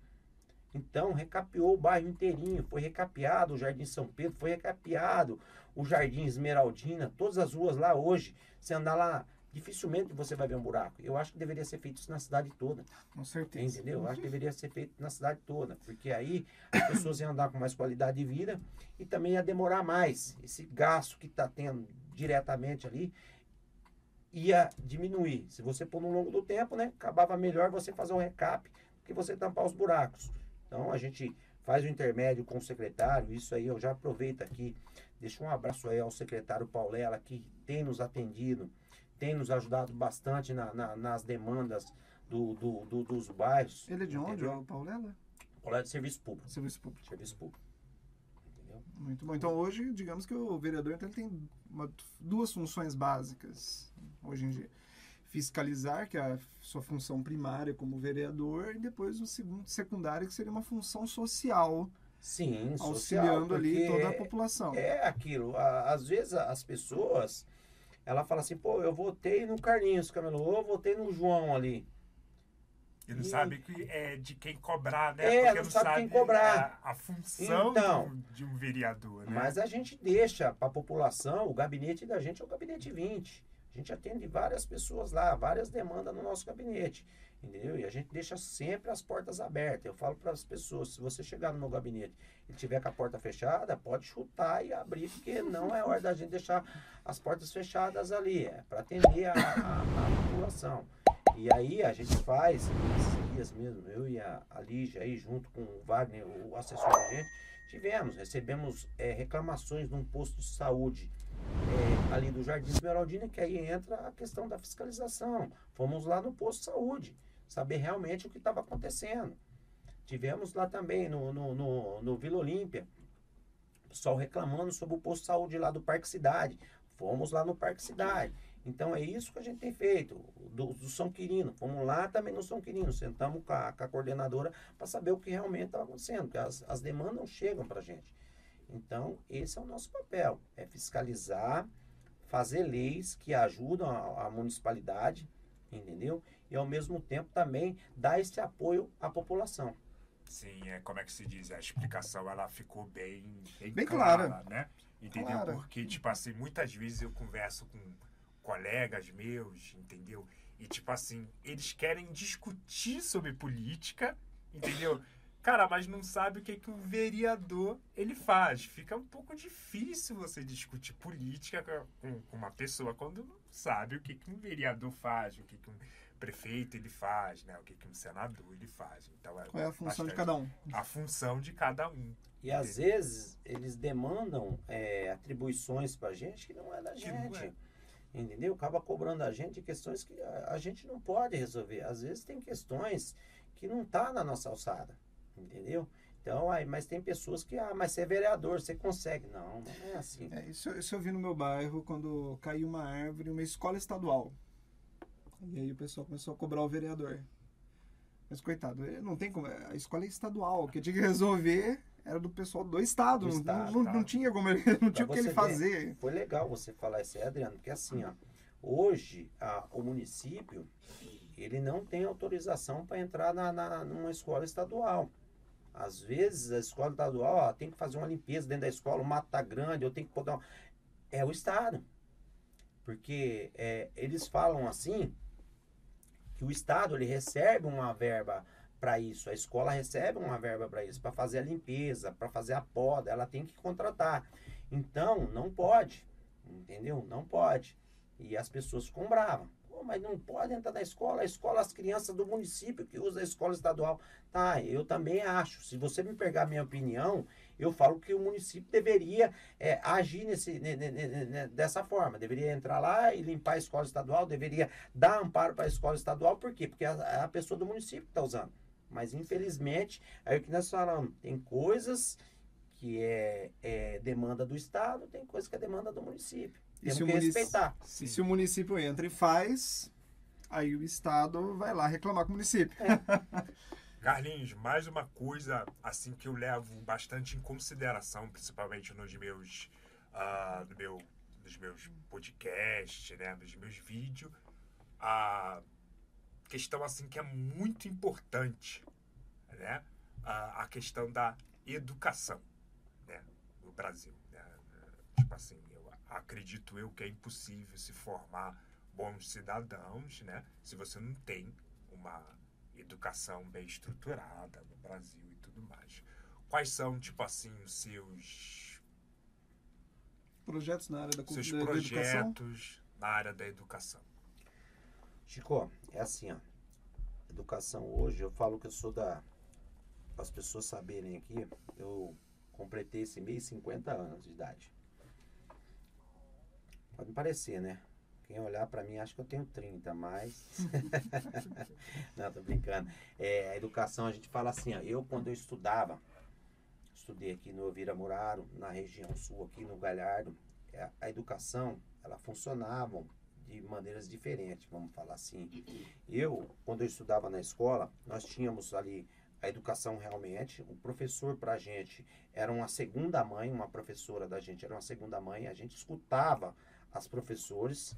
Então, recapeou o bairro inteirinho, foi recapeado o Jardim São Pedro, foi recapeado o Jardim Esmeraldina, todas as ruas lá hoje. Você andar lá, dificilmente você vai ver um buraco. Eu acho que deveria ser feito isso na cidade toda. Com certeza. Entendeu? Eu acho que deveria ser feito na cidade toda, porque aí as pessoas iam andar com mais qualidade de vida e também ia demorar mais. Esse gasto que está tendo diretamente ali ia diminuir. Se você pôr no longo do tempo, né, acabava melhor você fazer um recap que você tampar os buracos. Então a gente faz o intermédio com o secretário, isso aí eu já aproveito aqui, deixo um abraço aí ao secretário Paulela que tem nos atendido, tem nos ajudado bastante na, na, nas demandas do, do, do, dos bairros. Ele é de onde, o Paulela? Paulela de Serviço Público. Serviço Público. Serviço Público. Entendeu? Muito bom. Então hoje, digamos que o vereador então, ele tem uma- duas funções básicas hoje em dia. Fiscalizar, que é a sua função primária como vereador, e depois o segundo, secundário, que seria uma função social, Sim, social, auxiliando ali porque toda a população. É aquilo. a- Às vezes as pessoas, ela fala assim, pô, eu votei no Carlinhos Camelô, eu votei no João ali. E não E- sabe que é de quem cobrar, né? É, Porque não sabe quem cobrar. A, a função Então, do- de um vereador, né? Mas a gente deixa para a população, o gabinete da gente é o gabinete 20. A gente atende várias pessoas lá, várias demandas no nosso gabinete. Entendeu? E a gente deixa sempre as portas abertas. Eu falo para as pessoas, se você chegar no meu gabinete e tiver com a porta fechada, pode chutar e abrir, porque não é hora da gente deixar as portas fechadas ali. É para atender a, a- a população. E aí a gente faz, esses dias mesmo, eu e a, a Lígia aí, junto com o Wagner, o assessor da gente, tivemos, recebemos é, reclamações num posto de saúde é, ali do Jardim Esmeraldina, que aí entra a questão da fiscalização. Fomos lá no posto de saúde, saber realmente o que estava acontecendo. Tivemos lá também no, no, no, no Vila Olímpia, pessoal reclamando sobre o posto de saúde lá do Parque Cidade. Fomos lá no Parque Cidade. Então é isso que a gente tem feito. Do, do São Quirino. Fomos lá também no São Quirino. Sentamos com a, com a coordenadora para saber o que realmente estava acontecendo. Porque as, as demandas não chegam para a gente. Então, esse é o nosso papel. É fiscalizar, fazer leis que ajudam a, a municipalidade, entendeu? E ao mesmo tempo também dar esse apoio à população. Sim, é como é que se diz? A explicação ela ficou bem, bem, Bem clara, clara. né? Entendeu? Clara. Porque, tipo assim, muitas vezes eu converso com colegas meus, entendeu? E, tipo assim, eles querem discutir sobre política, entendeu? Cara, mas não sabe o que, que o vereador ele faz. Fica um pouco difícil você discutir política com, com uma pessoa quando não sabe o que, que um vereador faz, o que, que um prefeito ele faz, né? O que, que um senador ele faz. Então, Qual é a função de cada um? a função de cada um. E às vezes eles demandam é, atribuições para a gente que não é da Que gente. é. Entendeu? Acaba cobrando a gente questões que a, a gente não pode resolver. Às vezes tem questões que não tá na nossa alçada. Entendeu? Então, aí, mas tem pessoas que, ah, mas você é vereador, você consegue. Não, não é assim. É, isso, isso eu vi no meu bairro quando caiu uma árvore, uma escola estadual. E aí o pessoal começou a cobrar o vereador. Mas coitado, ele não tem como. A escola é estadual, o que tinha que resolver era do pessoal do estado. Do não, estado, não, tá. não tinha como ele, não tinha o que ele ver. fazer. Foi legal você falar isso aí, Adriano, porque assim, ó, hoje a- o município ele não tem autorização para entrar na, na, numa escola estadual. Às vezes a escola estadual ó, tem que fazer uma limpeza dentro da escola, o mato tá grande, eu tenho que um- É o Estado. Porque é, eles falam assim que o Estado ele recebe uma verba para isso, a escola recebe uma verba para isso, para fazer a limpeza, para fazer a poda, ela tem que contratar. Então, não pode, entendeu? Não pode. E as pessoas ficam bravas. Pô, mas não pode entrar na escola, a escola, as crianças do município que usa a escola estadual. Tá, eu também acho. Se você me pegar minha opinião, eu falo que o município deveria é, agir nesse, ne- ne- ne- ne- dessa forma. Deveria entrar lá e limpar a escola estadual, deveria dar amparo para a escola estadual. Por quê? Porque é a pessoa do município que está usando. Mas, infelizmente, é o que nós falamos. Tem coisas que é, é demanda do Estado, tem coisas que é demanda do município. E Temos se o que respeitar. E se o município entra e faz, aí o estado vai lá reclamar com o município. Carlinhos, mais uma coisa assim que eu levo bastante em consideração, principalmente nos meus, uh, no meu, nos meus podcasts, né, nos meus vídeos, a questão assim que é muito importante, né, a, a questão da educação, né, no Brasil. Né? Tipo assim, eu acredito eu que é impossível se formar bons cidadãos, né, se você não tem uma educação bem estruturada no Brasil e tudo mais. Quais são, tipo assim, os seus projetos na área da, seus da, projetos na área da educação? Chico, é assim, ó. Educação hoje, eu falo que eu sou da. Para as pessoas saberem aqui, eu completei esse mês 50 anos de idade. Pode parecer, né? Quem olhar para mim acha que eu tenho 30, mas. Não, tô brincando. É, a educação, a gente fala assim, ó, eu quando eu estudava, estudei aqui no Vira Muraro, na região sul, aqui no Galhardo, é, a educação, ela funcionava de maneiras diferentes, vamos falar assim. Eu, quando eu estudava na escola, nós tínhamos ali a educação realmente. O professor para a gente era uma segunda mãe, uma professora da gente era uma segunda mãe. A gente escutava as professores,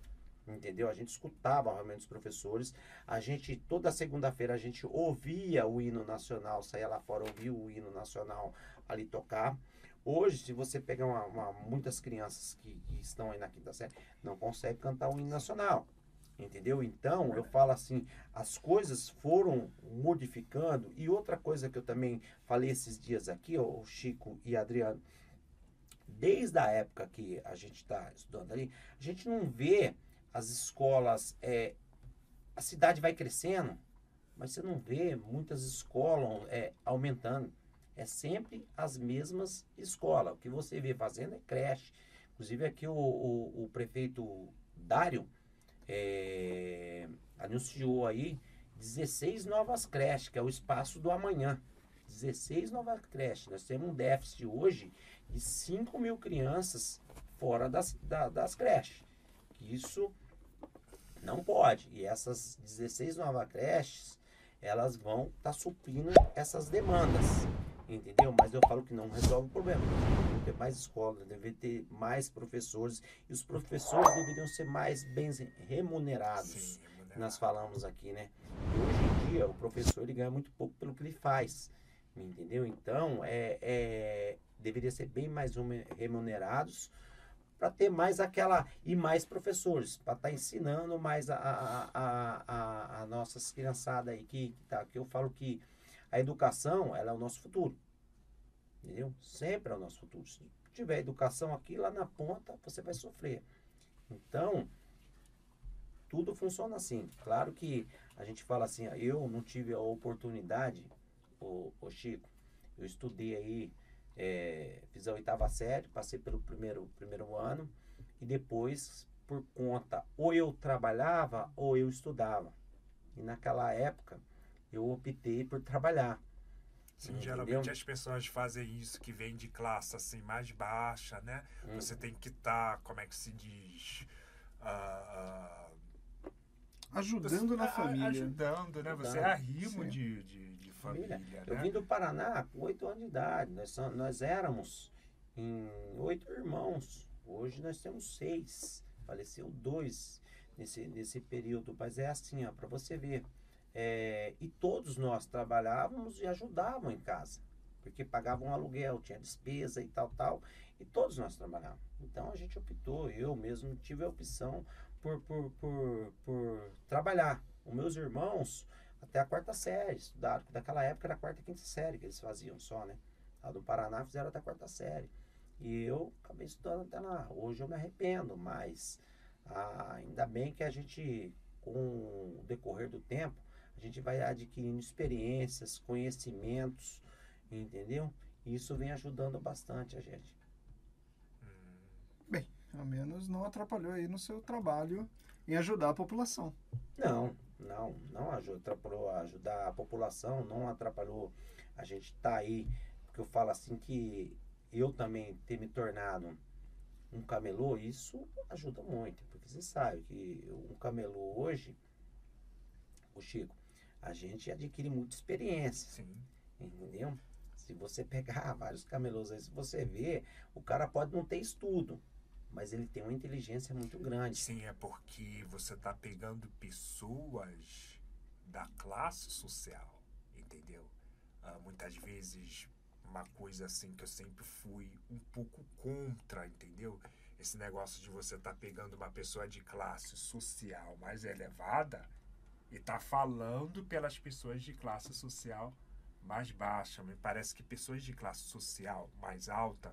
entendeu? A gente escutava realmente os professores. A gente, toda segunda-feira, a gente ouvia o hino nacional, saía lá fora, ouvia o hino nacional ali tocar. Hoje, se você pegar uma, uma, muitas crianças que, que, estão aí na quinta série, não conseguem cantar o hino nacional. Entendeu? Então, eu falo assim, as coisas foram modificando. E outra coisa que eu também falei esses dias aqui, o Chico e Adriano, desde a época que a gente está estudando ali, a gente não vê as escolas, é, a cidade vai crescendo, mas você não vê muitas escolas é, aumentando. É sempre as mesmas escolas. O que você vê fazendo é creche. Inclusive aqui o, o, o prefeito Dário é, anunciou aí 16 novas creches, que é o espaço do amanhã. 16 novas creches. Nós temos um déficit hoje de 5 mil crianças fora das, da, das creches. Isso não pode. E essas 16 novas creches, elas vão estar tá suprindo essas demandas. Entendeu? Mas eu falo que não resolve o problema. Deve ter mais escolas, deve ter mais professores. E os professores deveriam ser mais bem remunerados. Sim, Nós falamos aqui, né? E hoje em dia, o professor ele ganha muito pouco pelo que ele faz. Entendeu? Então, é, é deveria ser bem mais remunerados para ter mais aquela e mais professores para estar tá ensinando mais a, a, a, a, a nossas criançadas aí que, que tá que eu falo que a educação ela é o nosso futuro entendeu? Sempre é o nosso futuro se tiver educação aqui lá na ponta você vai sofrer. Então tudo funciona assim. Claro que a gente fala assim eu não tive a oportunidade o Chico eu estudei aí é, fiz a oitava série, passei pelo primeiro, primeiro ano e depois, por conta, ou eu trabalhava ou eu estudava. E naquela época eu optei por trabalhar. Sim, geralmente as pessoas fazem isso que vem de classe assim mais baixa, né? Hum. Você tem que estar, tá, como é que se diz? Uh, ajudando você, na família. Ajudando, né? Você é arrimo de, de família. família eu né? vim do Paraná com oito anos de idade. Nós, nós éramos em oito irmãos. Hoje nós temos seis. Faleceu dois nesse, nesse período. Mas é assim, ó, para você ver. É, e todos nós trabalhávamos e ajudavam em casa. Porque pagavam aluguel, tinha despesa e tal, tal. E todos nós trabalhávamos. Então a gente optou, eu mesmo tive a opção por, por, por, por trabalhar. Os meus irmãos até a quarta série, estudaram, naquela época era a quarta e quinta série que eles faziam só, né? Lá do Paraná fizeram até a quarta série. E eu acabei estudando até lá. Hoje eu me arrependo, mas ah, ainda bem que a gente, com o decorrer do tempo, a gente vai adquirindo experiências, conhecimentos, entendeu? E isso vem ajudando bastante a gente. Ao menos não atrapalhou aí no seu trabalho em ajudar a população. Não, não, não atrapalhou ajudar a população, não atrapalhou a gente estar tá aí, porque eu falo assim que eu também ter me tornado um camelô, isso ajuda muito, porque você sabe que um camelô hoje, o Chico, a gente adquire muita experiência, Sim. entendeu? Se você pegar vários camelôs aí, se você vê, o cara pode não ter estudo, mas ele tem uma inteligência muito grande. Sim, é porque você tá pegando pessoas da classe social, entendeu? Ah, muitas vezes, uma coisa assim que eu sempre fui um pouco contra, entendeu? Esse negócio de você tá pegando uma pessoa de classe social mais elevada e tá falando pelas pessoas de classe social mais baixa. Me parece que pessoas de classe social mais alta,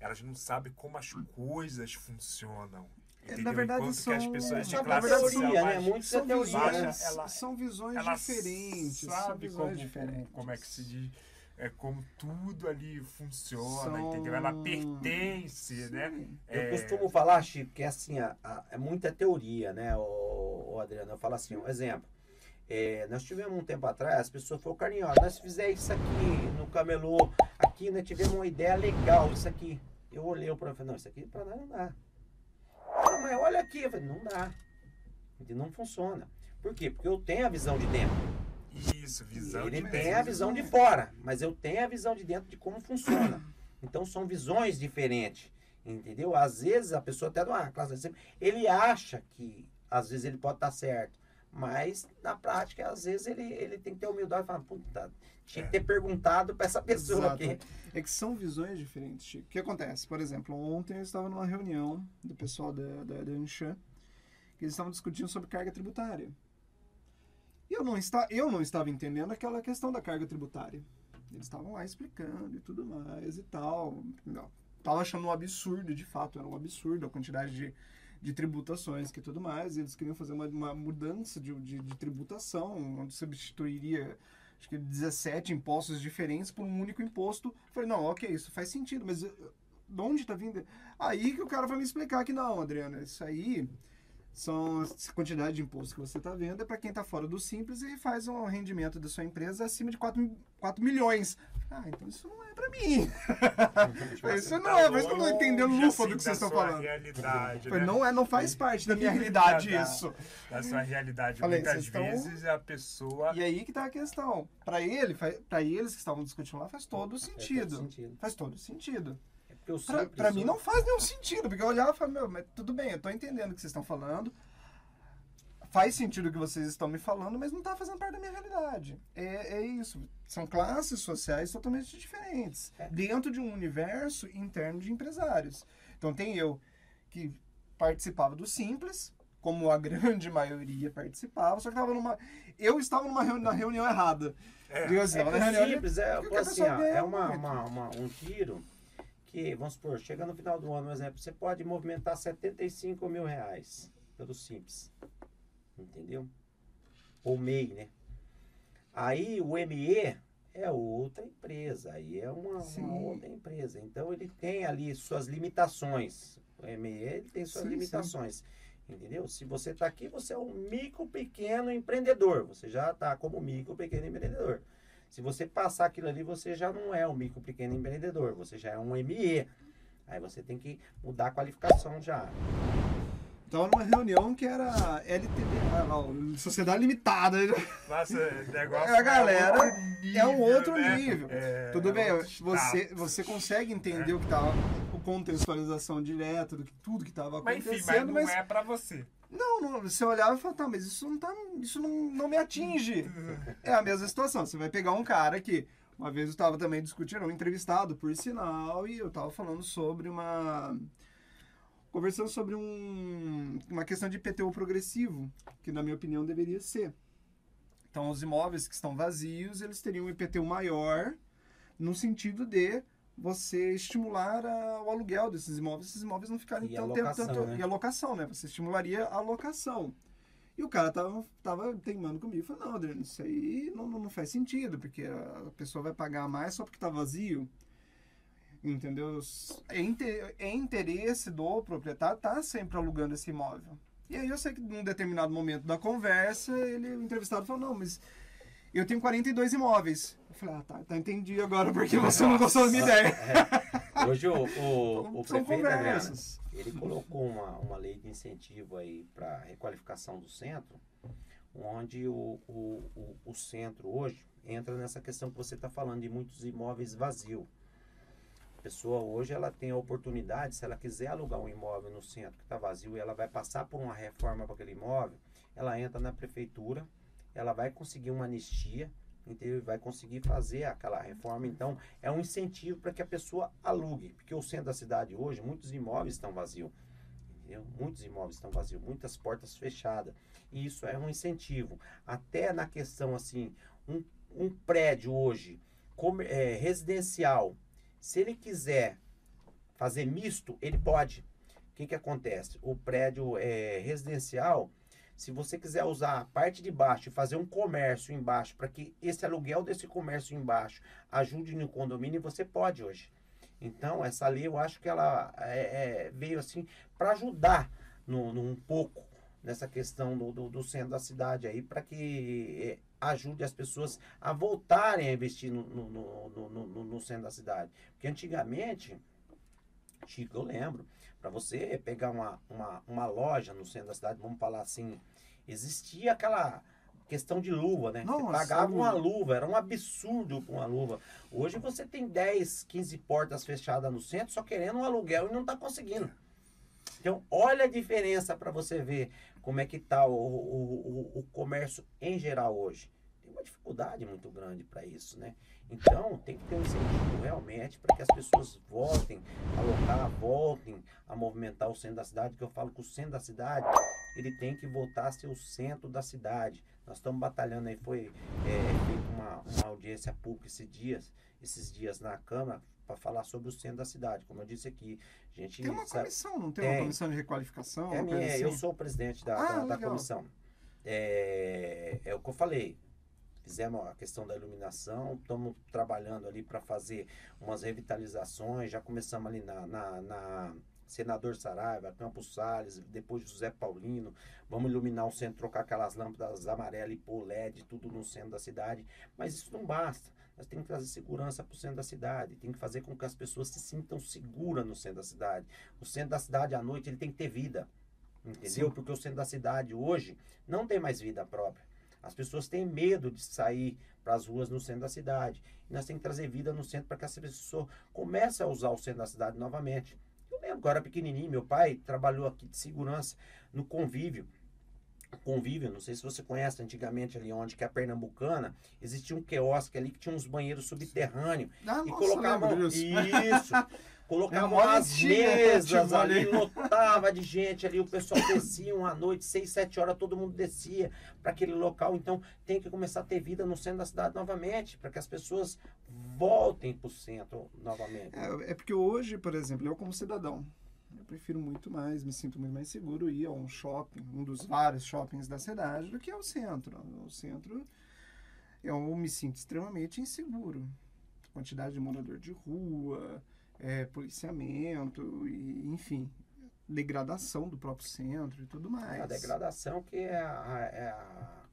elas não sabem como as coisas funcionam. É, Entendeu? na verdade, Enquanto que são- as pessoas de na classe verdade, social teoria, né? mais Muito São teoria, visões, né? Ela- são visões ela diferentes. são sabe visões como, diferentes. como, como é que se diz, é, como tudo ali funciona, São- entendeu? Ela pertence, né? Sim. Eu É, costumo falar, Chico, que é assim, a- a- é muita teoria, né, o, Adriano? Eu falo assim, um exemplo. É, nós tivemos um tempo atrás, as pessoas falaram, Carlinhos, ó, nós fizemos isso aqui no camelô, aqui nós tivemos uma ideia legal, isso aqui. Eu olhei para falei, não, isso aqui para nós não dá. Ah, mas olha aqui, eu falei, não dá. E não funciona. Por quê? Porque eu tenho a visão de dentro. Isso, visão Ele de tem dentro. a visão de fora, mas eu tenho a visão de dentro de como funciona. Então são visões diferentes, entendeu? Às vezes a pessoa até uma classe de ele acha que às vezes ele pode estar certo, mas na prática às vezes ele, ele tem que ter humildade e falar, puta, tinha que ter perguntado para essa pessoa Exato. aqui. É que são visões diferentes, Chico. O que acontece? Por exemplo, ontem eu estava numa reunião do pessoal da, da, da Anshan, que eles estavam discutindo sobre carga tributária. E eu não, está, eu não estava entendendo aquela questão da carga tributária. Eles estavam lá explicando e tudo mais e tal. Não, Tava achando um absurdo, de fato, era um absurdo a quantidade de, de tributações que tudo mais. Eles queriam fazer uma, uma mudança de, de, de tributação, onde substituiria acho que 17 impostos diferentes por um único imposto. Eu falei, não, ok, isso faz sentido, mas eh, de onde está vindo? Aí que o cara vai me explicar que não, Adriana, isso aí são a quantidade de imposto que você está vendo é para quem está fora do simples e faz um rendimento da sua empresa acima de 4, 4 milhões. Ah, então isso não é para mim. isso não é, por isso que eu não entendendo lufa do que vocês estão falando. realidade, Falei, né? não, é, não faz parte da minha realidade Da- isso. Da sua realidade. Falei, Muitas vocês estão- vezes a pessoa. E aí que tá a questão. Para ele, para eles que estavam discutindo lá, faz todo sentido. sentido. Faz todo sentido. É porque eu Pra, simples, pra mim eu- não faz nenhum sentido, porque eu olhava e falava, meu, mas tudo bem, eu tô entendendo o que vocês estão falando. Faz sentido o que vocês estão me falando, mas não tá fazendo parte da minha realidade. É, é isso. São classes sociais totalmente diferentes. É. Dentro de um universo interno de empresários. Então tem eu que participava do Simples, como a grande maioria participava, só que tava numa. Eu estava numa reuni- na reunião errada. É. Digo assim, É na que reunião- simples, é, a assim, ó, é uma, uma- uma- um tiro que, vamos supor, chega no final do ano, por exemplo, você pode movimentar 75 mil reais pelo Simples. Entendeu? Ou MEI, né? Aí o ME é outra empresa, aí é uma, Sim. uma outra empresa. Então ele tem ali suas limitações. O ME tem suas Sim, sim. limitações. Entendeu? Se você está aqui, você é um micro pequeno empreendedor. Você já está como micro pequeno empreendedor. Se você passar aquilo ali, você já não é um micro pequeno empreendedor, você já é um ME. Aí você tem que mudar a qualificação já. Tava numa reunião que era LTD, ó, Sociedade Limitada. Nossa, o negócio A galera outro nível, é um outro né? nível. É, Tudo é bem, você, você consegue entender o que tava, o contextualização direta do que tudo que estava Mas enfim, acontecendo, mas não mas, é pra você. não, não, você olhava e falava, tá, mas isso não tá, isso não, não me atinge. É a mesma situação, você vai pegar um cara que uma vez eu estava também discutindo, um entrevistado, por sinal, e eu estava falando sobre uma conversando sobre um, uma questão de IPTU progressivo, que na minha opinião deveria ser. Então, os imóveis que estão vazios, eles teriam um IPTU maior, no sentido de você estimular a- o aluguel desses imóveis, esses imóveis não ficarem E tanto tempo, tanto, né? e a locação, né? Você estimularia a locação. E o cara tava, tava teimando comigo, falou, não, Adriano, isso aí não, não, não faz sentido, porque a pessoa vai pagar mais só porque tá vazio. Entendeu? É, é interesse do proprietário estar sempre alugando esse imóvel. E aí eu sei que num determinado momento da conversa, ele, o entrevistado falou, não, mas eu tenho 42 imóveis. Eu falei, ah, tá, tá entendi agora porque você não gostou da minha ideia. Hoje o, o, o São prefeito Adriano, conversas. ele colocou uma, uma lei de incentivo aí para requalificação do centro, onde o, o, o, o centro hoje entra nessa questão que você está falando de muitos imóveis vazios. Pessoa hoje ela tem a oportunidade, se ela quiser alugar um imóvel no centro que está vazio e ela vai passar por uma reforma para aquele imóvel, ela entra na prefeitura, ela vai conseguir uma anistia, entendeu? vai conseguir fazer aquela reforma. Então, é um incentivo para que a pessoa alugue, porque o centro da cidade hoje, muitos imóveis estão vazios. Muitos imóveis estão vazios, muitas portas fechadas. E isso é um incentivo. Até na questão assim, um, um prédio hoje como, é, residencial, se ele quiser fazer misto, ele pode. O que, que acontece? O prédio é, residencial, se você quiser usar a parte de baixo e fazer um comércio embaixo, para que esse aluguel desse comércio embaixo ajude no condomínio, você pode hoje. Então, essa lei eu acho que ela é, é, veio assim para ajudar no, no, um pouco nessa questão do, do, do, centro da cidade aí, para que é, ajude as pessoas a voltarem a investir no, no, no, no, centro da cidade. Porque antigamente, Chico, eu lembro, para você pegar uma, uma, uma loja no centro da cidade, vamos falar assim, existia aquela questão de luva, né? Nossa, você pagava uma luva, era um absurdo com uma luva. Hoje você tem 10, 15 portas fechadas no centro, só querendo um aluguel e não está conseguindo. Então, olha a diferença para você ver como é que está o, o, o, o comércio em geral hoje. Tem uma dificuldade muito grande para isso, né? Então, tem que ter um incentivo realmente para que as pessoas voltem a locar, voltem a movimentar o centro da cidade, que eu falo que o centro da cidade, ele tem que voltar a ser o centro da cidade. Nós estamos batalhando aí, foi é, uma, uma audiência pública esses dias, esses dias na Câmara, para falar sobre o centro da cidade. Como eu disse aqui, a gente. Tem uma sabe, comissão, não tem, tem, uma comissão de requalificação? É minha, assim? eu sou o presidente da, ah, da, da comissão. É, é o que eu falei fizemos a questão da iluminação, estamos trabalhando ali para fazer umas revitalizações, já começamos ali na, na, na Senador Saraiva, Campos Salles, depois José Paulino, vamos iluminar o centro, trocar aquelas lâmpadas amarelas e pôr LED, tudo no centro da cidade, mas isso não basta. Nós temos que trazer segurança para o centro da cidade, tem que fazer com que as pessoas se sintam seguras no centro da cidade. O centro da cidade à noite ele tem que ter vida, entendeu? Sim. Porque o centro da cidade hoje não tem mais vida própria. As pessoas têm medo de sair para as ruas no centro da cidade. E nós temos que trazer vida no centro para que essa pessoa comece a usar o centro da cidade novamente. Eu lembro que eu era pequenininho, meu pai trabalhou aqui de segurança no convívio. Convívio, não sei se você conhece antigamente ali onde que é a Pernambucana, existia um quiosque ali que tinha uns banheiros subterrâneos ah, e nossa, colocavam isso. Colocavam é as mesas ali, lotava de gente ali, o pessoal descia à noite, seis, sete horas, todo mundo descia para aquele local. Então tem que começar a ter vida no centro da cidade novamente, para que as pessoas voltem para o centro novamente. É, é, porque hoje, por exemplo, eu como cidadão, eu prefiro muito mais, me sinto muito mais seguro ir a um shopping, um dos vários shoppings da cidade, do que ao centro. O centro, eu me sinto extremamente inseguro. Quantidade de morador de rua, é, policiamento e, enfim, degradação do próprio centro e tudo mais. A degradação que é a, é a,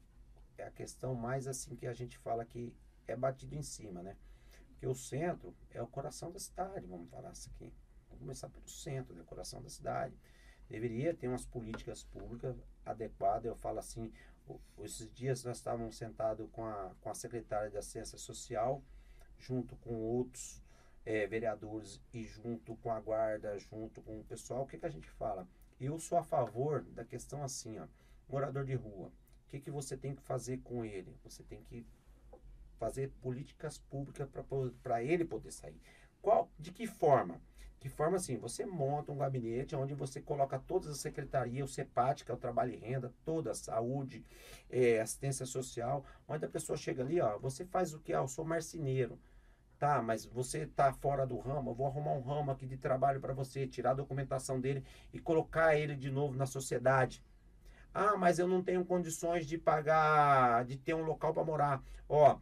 é a questão mais assim que a gente fala que é batido em cima, né? Porque o centro é o coração da cidade, vamos falar isso aqui. Vamos começar pelo centro, né? o coração da cidade. Deveria ter umas políticas públicas adequadas. Eu falo assim, esses dias nós estávamos sentados com a, com a secretária de Assistência Social, junto com outros é, vereadores e junto com a guarda, junto com o pessoal, o que, que a gente fala? Eu sou a favor da questão assim, ó, morador de rua. O que, que você tem que fazer com ele? Você tem que fazer políticas públicas para ele poder sair. Qual, de que forma? De forma assim, você monta um gabinete onde você coloca todas as secretarias, o CEPAT, que é o trabalho e renda, toda a saúde, é, assistência social, onde a pessoa chega ali, ó, você faz o que? Ah, eu sou marceneiro. Tá, mas você tá fora do ramo, eu vou arrumar um ramo aqui de trabalho para você, tirar a documentação dele e colocar ele de novo na sociedade. Ah, mas eu não tenho condições de pagar, de ter um local para morar. Ó,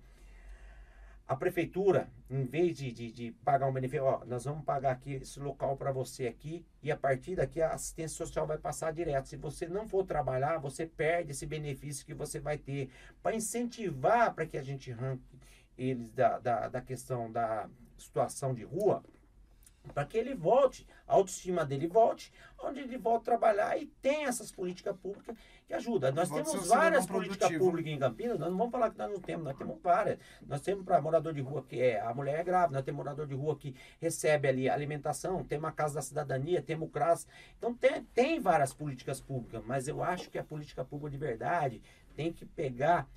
a prefeitura, em vez de, de, de, pagar um benefício, ó, nós vamos pagar aqui esse local para você aqui e a partir daqui a assistência social vai passar direto. Se você não for trabalhar, você perde esse benefício que você vai ter para incentivar para que a gente arranque eles da, da, da questão da situação de rua, para que ele volte, a autoestima dele volte, onde ele volta a trabalhar e tem essas políticas públicas que ajudam. Nós Volte temos várias políticas produtivo. públicas em Campinas, nós não vamos falar que nós não temos, nós temos várias. Nós temos para morador de rua que é a mulher é grávida, nós temos morador de rua que recebe ali alimentação, tem uma casa da cidadania, temos o CRAS. Então tem, tem várias políticas públicas, mas eu acho que a política pública de verdade tem que pegar,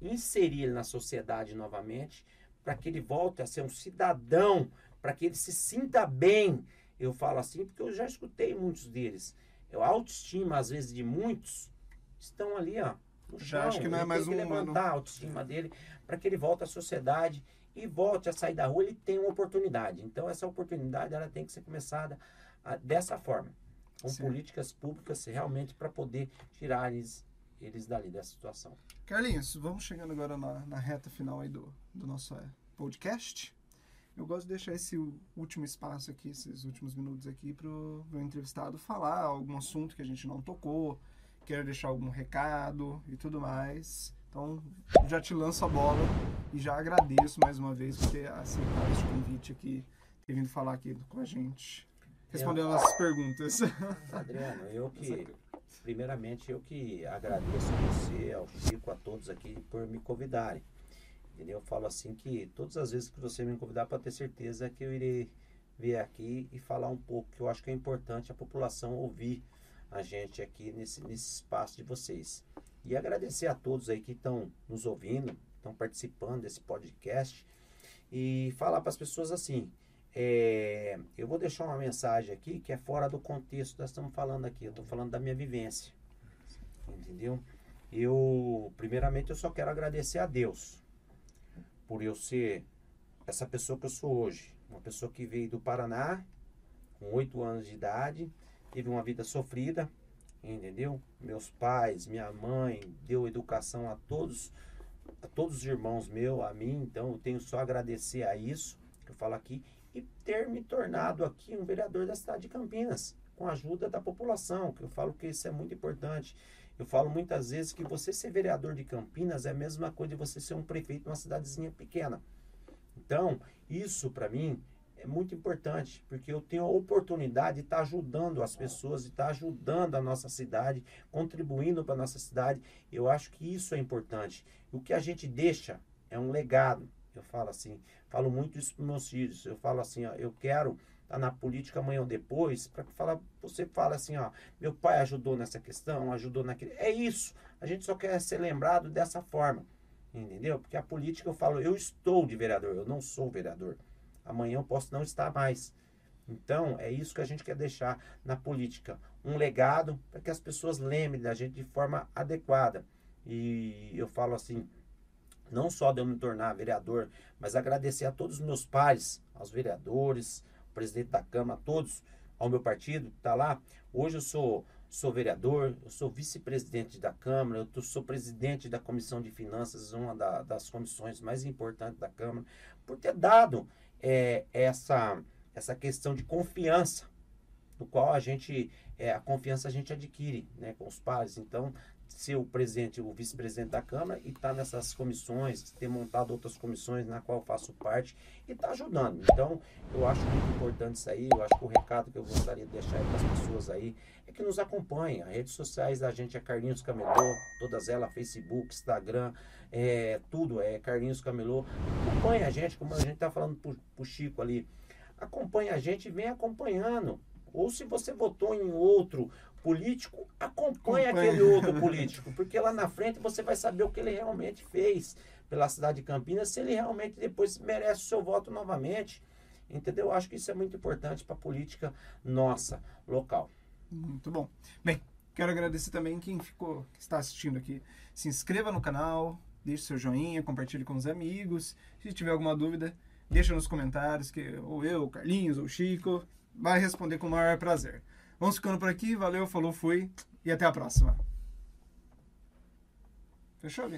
inserir ele na sociedade novamente, para que ele volte a ser um cidadão, para que ele se sinta bem. Eu falo assim porque eu já escutei muitos deles. A autoestima, às vezes, de muitos estão ali, ó. No Já chão. acho que não é Ele mais tem que um humano. levantar a autoestima dele para que ele volte à sociedade e volte a sair da rua. Ele tem uma oportunidade. Então, essa oportunidade ela tem que ser começada ah, dessa forma, com Sim. políticas públicas realmente para poder tirar eles, eles dali dessa situação. Carlinhos, vamos chegando agora na, na reta final aí do, do nosso é, podcast. Eu gosto de deixar esse último espaço aqui, esses últimos minutos aqui, pro meu entrevistado falar algum assunto que a gente não tocou, quer deixar algum recado e tudo mais. Então, já te lanço a bola e já agradeço mais uma vez por ter aceitado esse convite aqui, ter vindo falar aqui com a gente, respondendo as perguntas. Adriano, eu que, primeiramente, eu que agradeço a você, ao Chico, a todos aqui por me convidarem. Entendeu? Eu falo assim que todas as vezes que você me convidar, pode ter certeza que eu irei vir aqui e falar um pouco, que eu acho que é importante a população ouvir a gente aqui nesse, nesse espaço de vocês. E agradecer a todos aí que estão nos ouvindo, estão participando desse podcast e falar para as pessoas assim, é, eu vou deixar uma mensagem aqui que é fora do contexto que nós estamos falando aqui. Eu estou falando da minha vivência. Entendeu? Eu, primeiramente, eu só quero agradecer a Deus por eu ser essa pessoa que eu sou hoje. Uma pessoa que veio do Paraná, com oito anos de idade, teve uma vida sofrida, entendeu? Meus pais, minha mãe, deu educação a todos, a todos os irmãos meus, a mim, então eu tenho só agradecer a isso que eu falo aqui e ter me tornado aqui um vereador da cidade de Campinas, com a ajuda da população, que eu falo que isso é muito importante. Eu falo muitas vezes que você ser vereador de Campinas é a mesma coisa de você ser um prefeito de uma cidadezinha pequena. Então, isso para mim é muito importante, porque eu tenho a oportunidade de estar ajudando as pessoas, de estar ajudando a nossa cidade, contribuindo para a nossa cidade. Eu acho que isso é importante. O que a gente deixa é um legado. Eu falo assim, falo muito isso para meus filhos. Eu falo assim, ó, eu quero estar na política amanhã ou depois, para que fala, você fala assim, ó, meu pai ajudou nessa questão, ajudou naquele. É isso. A gente só quer ser lembrado dessa forma. Entendeu? Porque a política eu falo, eu estou de vereador, eu não sou vereador. Amanhã eu posso não estar mais. Então, é isso que a gente quer deixar na política. Um legado para que as pessoas lembrem da gente de forma adequada. E eu falo assim, não só de eu me tornar vereador, mas agradecer a todos os meus pares, aos vereadores, ao presidente da Câmara, todos, ao meu partido que está lá. Hoje eu sou, sou vereador, eu sou vice-presidente da Câmara, eu tô- sou presidente da Comissão de Finanças, uma da- das comissões mais importantes da Câmara, por ter dado é, essa, essa questão de confiança, no qual a gente, é, a confiança a gente adquire né, com os pares. Então, ser o presidente, o vice-presidente da Câmara e estar nessas comissões, ter montado outras comissões na qual faço parte e estar ajudando. Então, eu acho muito importante isso aí. Eu acho que o recado que eu gostaria de deixar para as pessoas aí é que nos acompanhem. As redes sociais da gente é Carlinhos Camelô, todas elas, Facebook, Instagram, é, tudo é Carlinhos Camelô. Acompanhe a gente, como a gente está falando pro, pro Chico ali. Acompanhe a gente e vem acompanhando. Ou se você votou em outro político, acompanhe Acompanhe. aquele outro político, porque lá na frente você vai saber o que ele realmente fez pela cidade de Campinas, se ele realmente depois merece o seu voto novamente. Entendeu? Eu acho que isso é muito importante para a política nossa, local. Muito bom. Bem, quero agradecer também quem ficou, que está assistindo aqui. Se inscreva no canal, deixe seu joinha, compartilhe com os amigos. Se tiver alguma dúvida, deixa nos comentários que ou eu, o Carlinhos ou o Chico vai responder com o maior prazer. Vamos ficando por aqui, valeu, falou, fui e até a próxima. Fechou, Linha?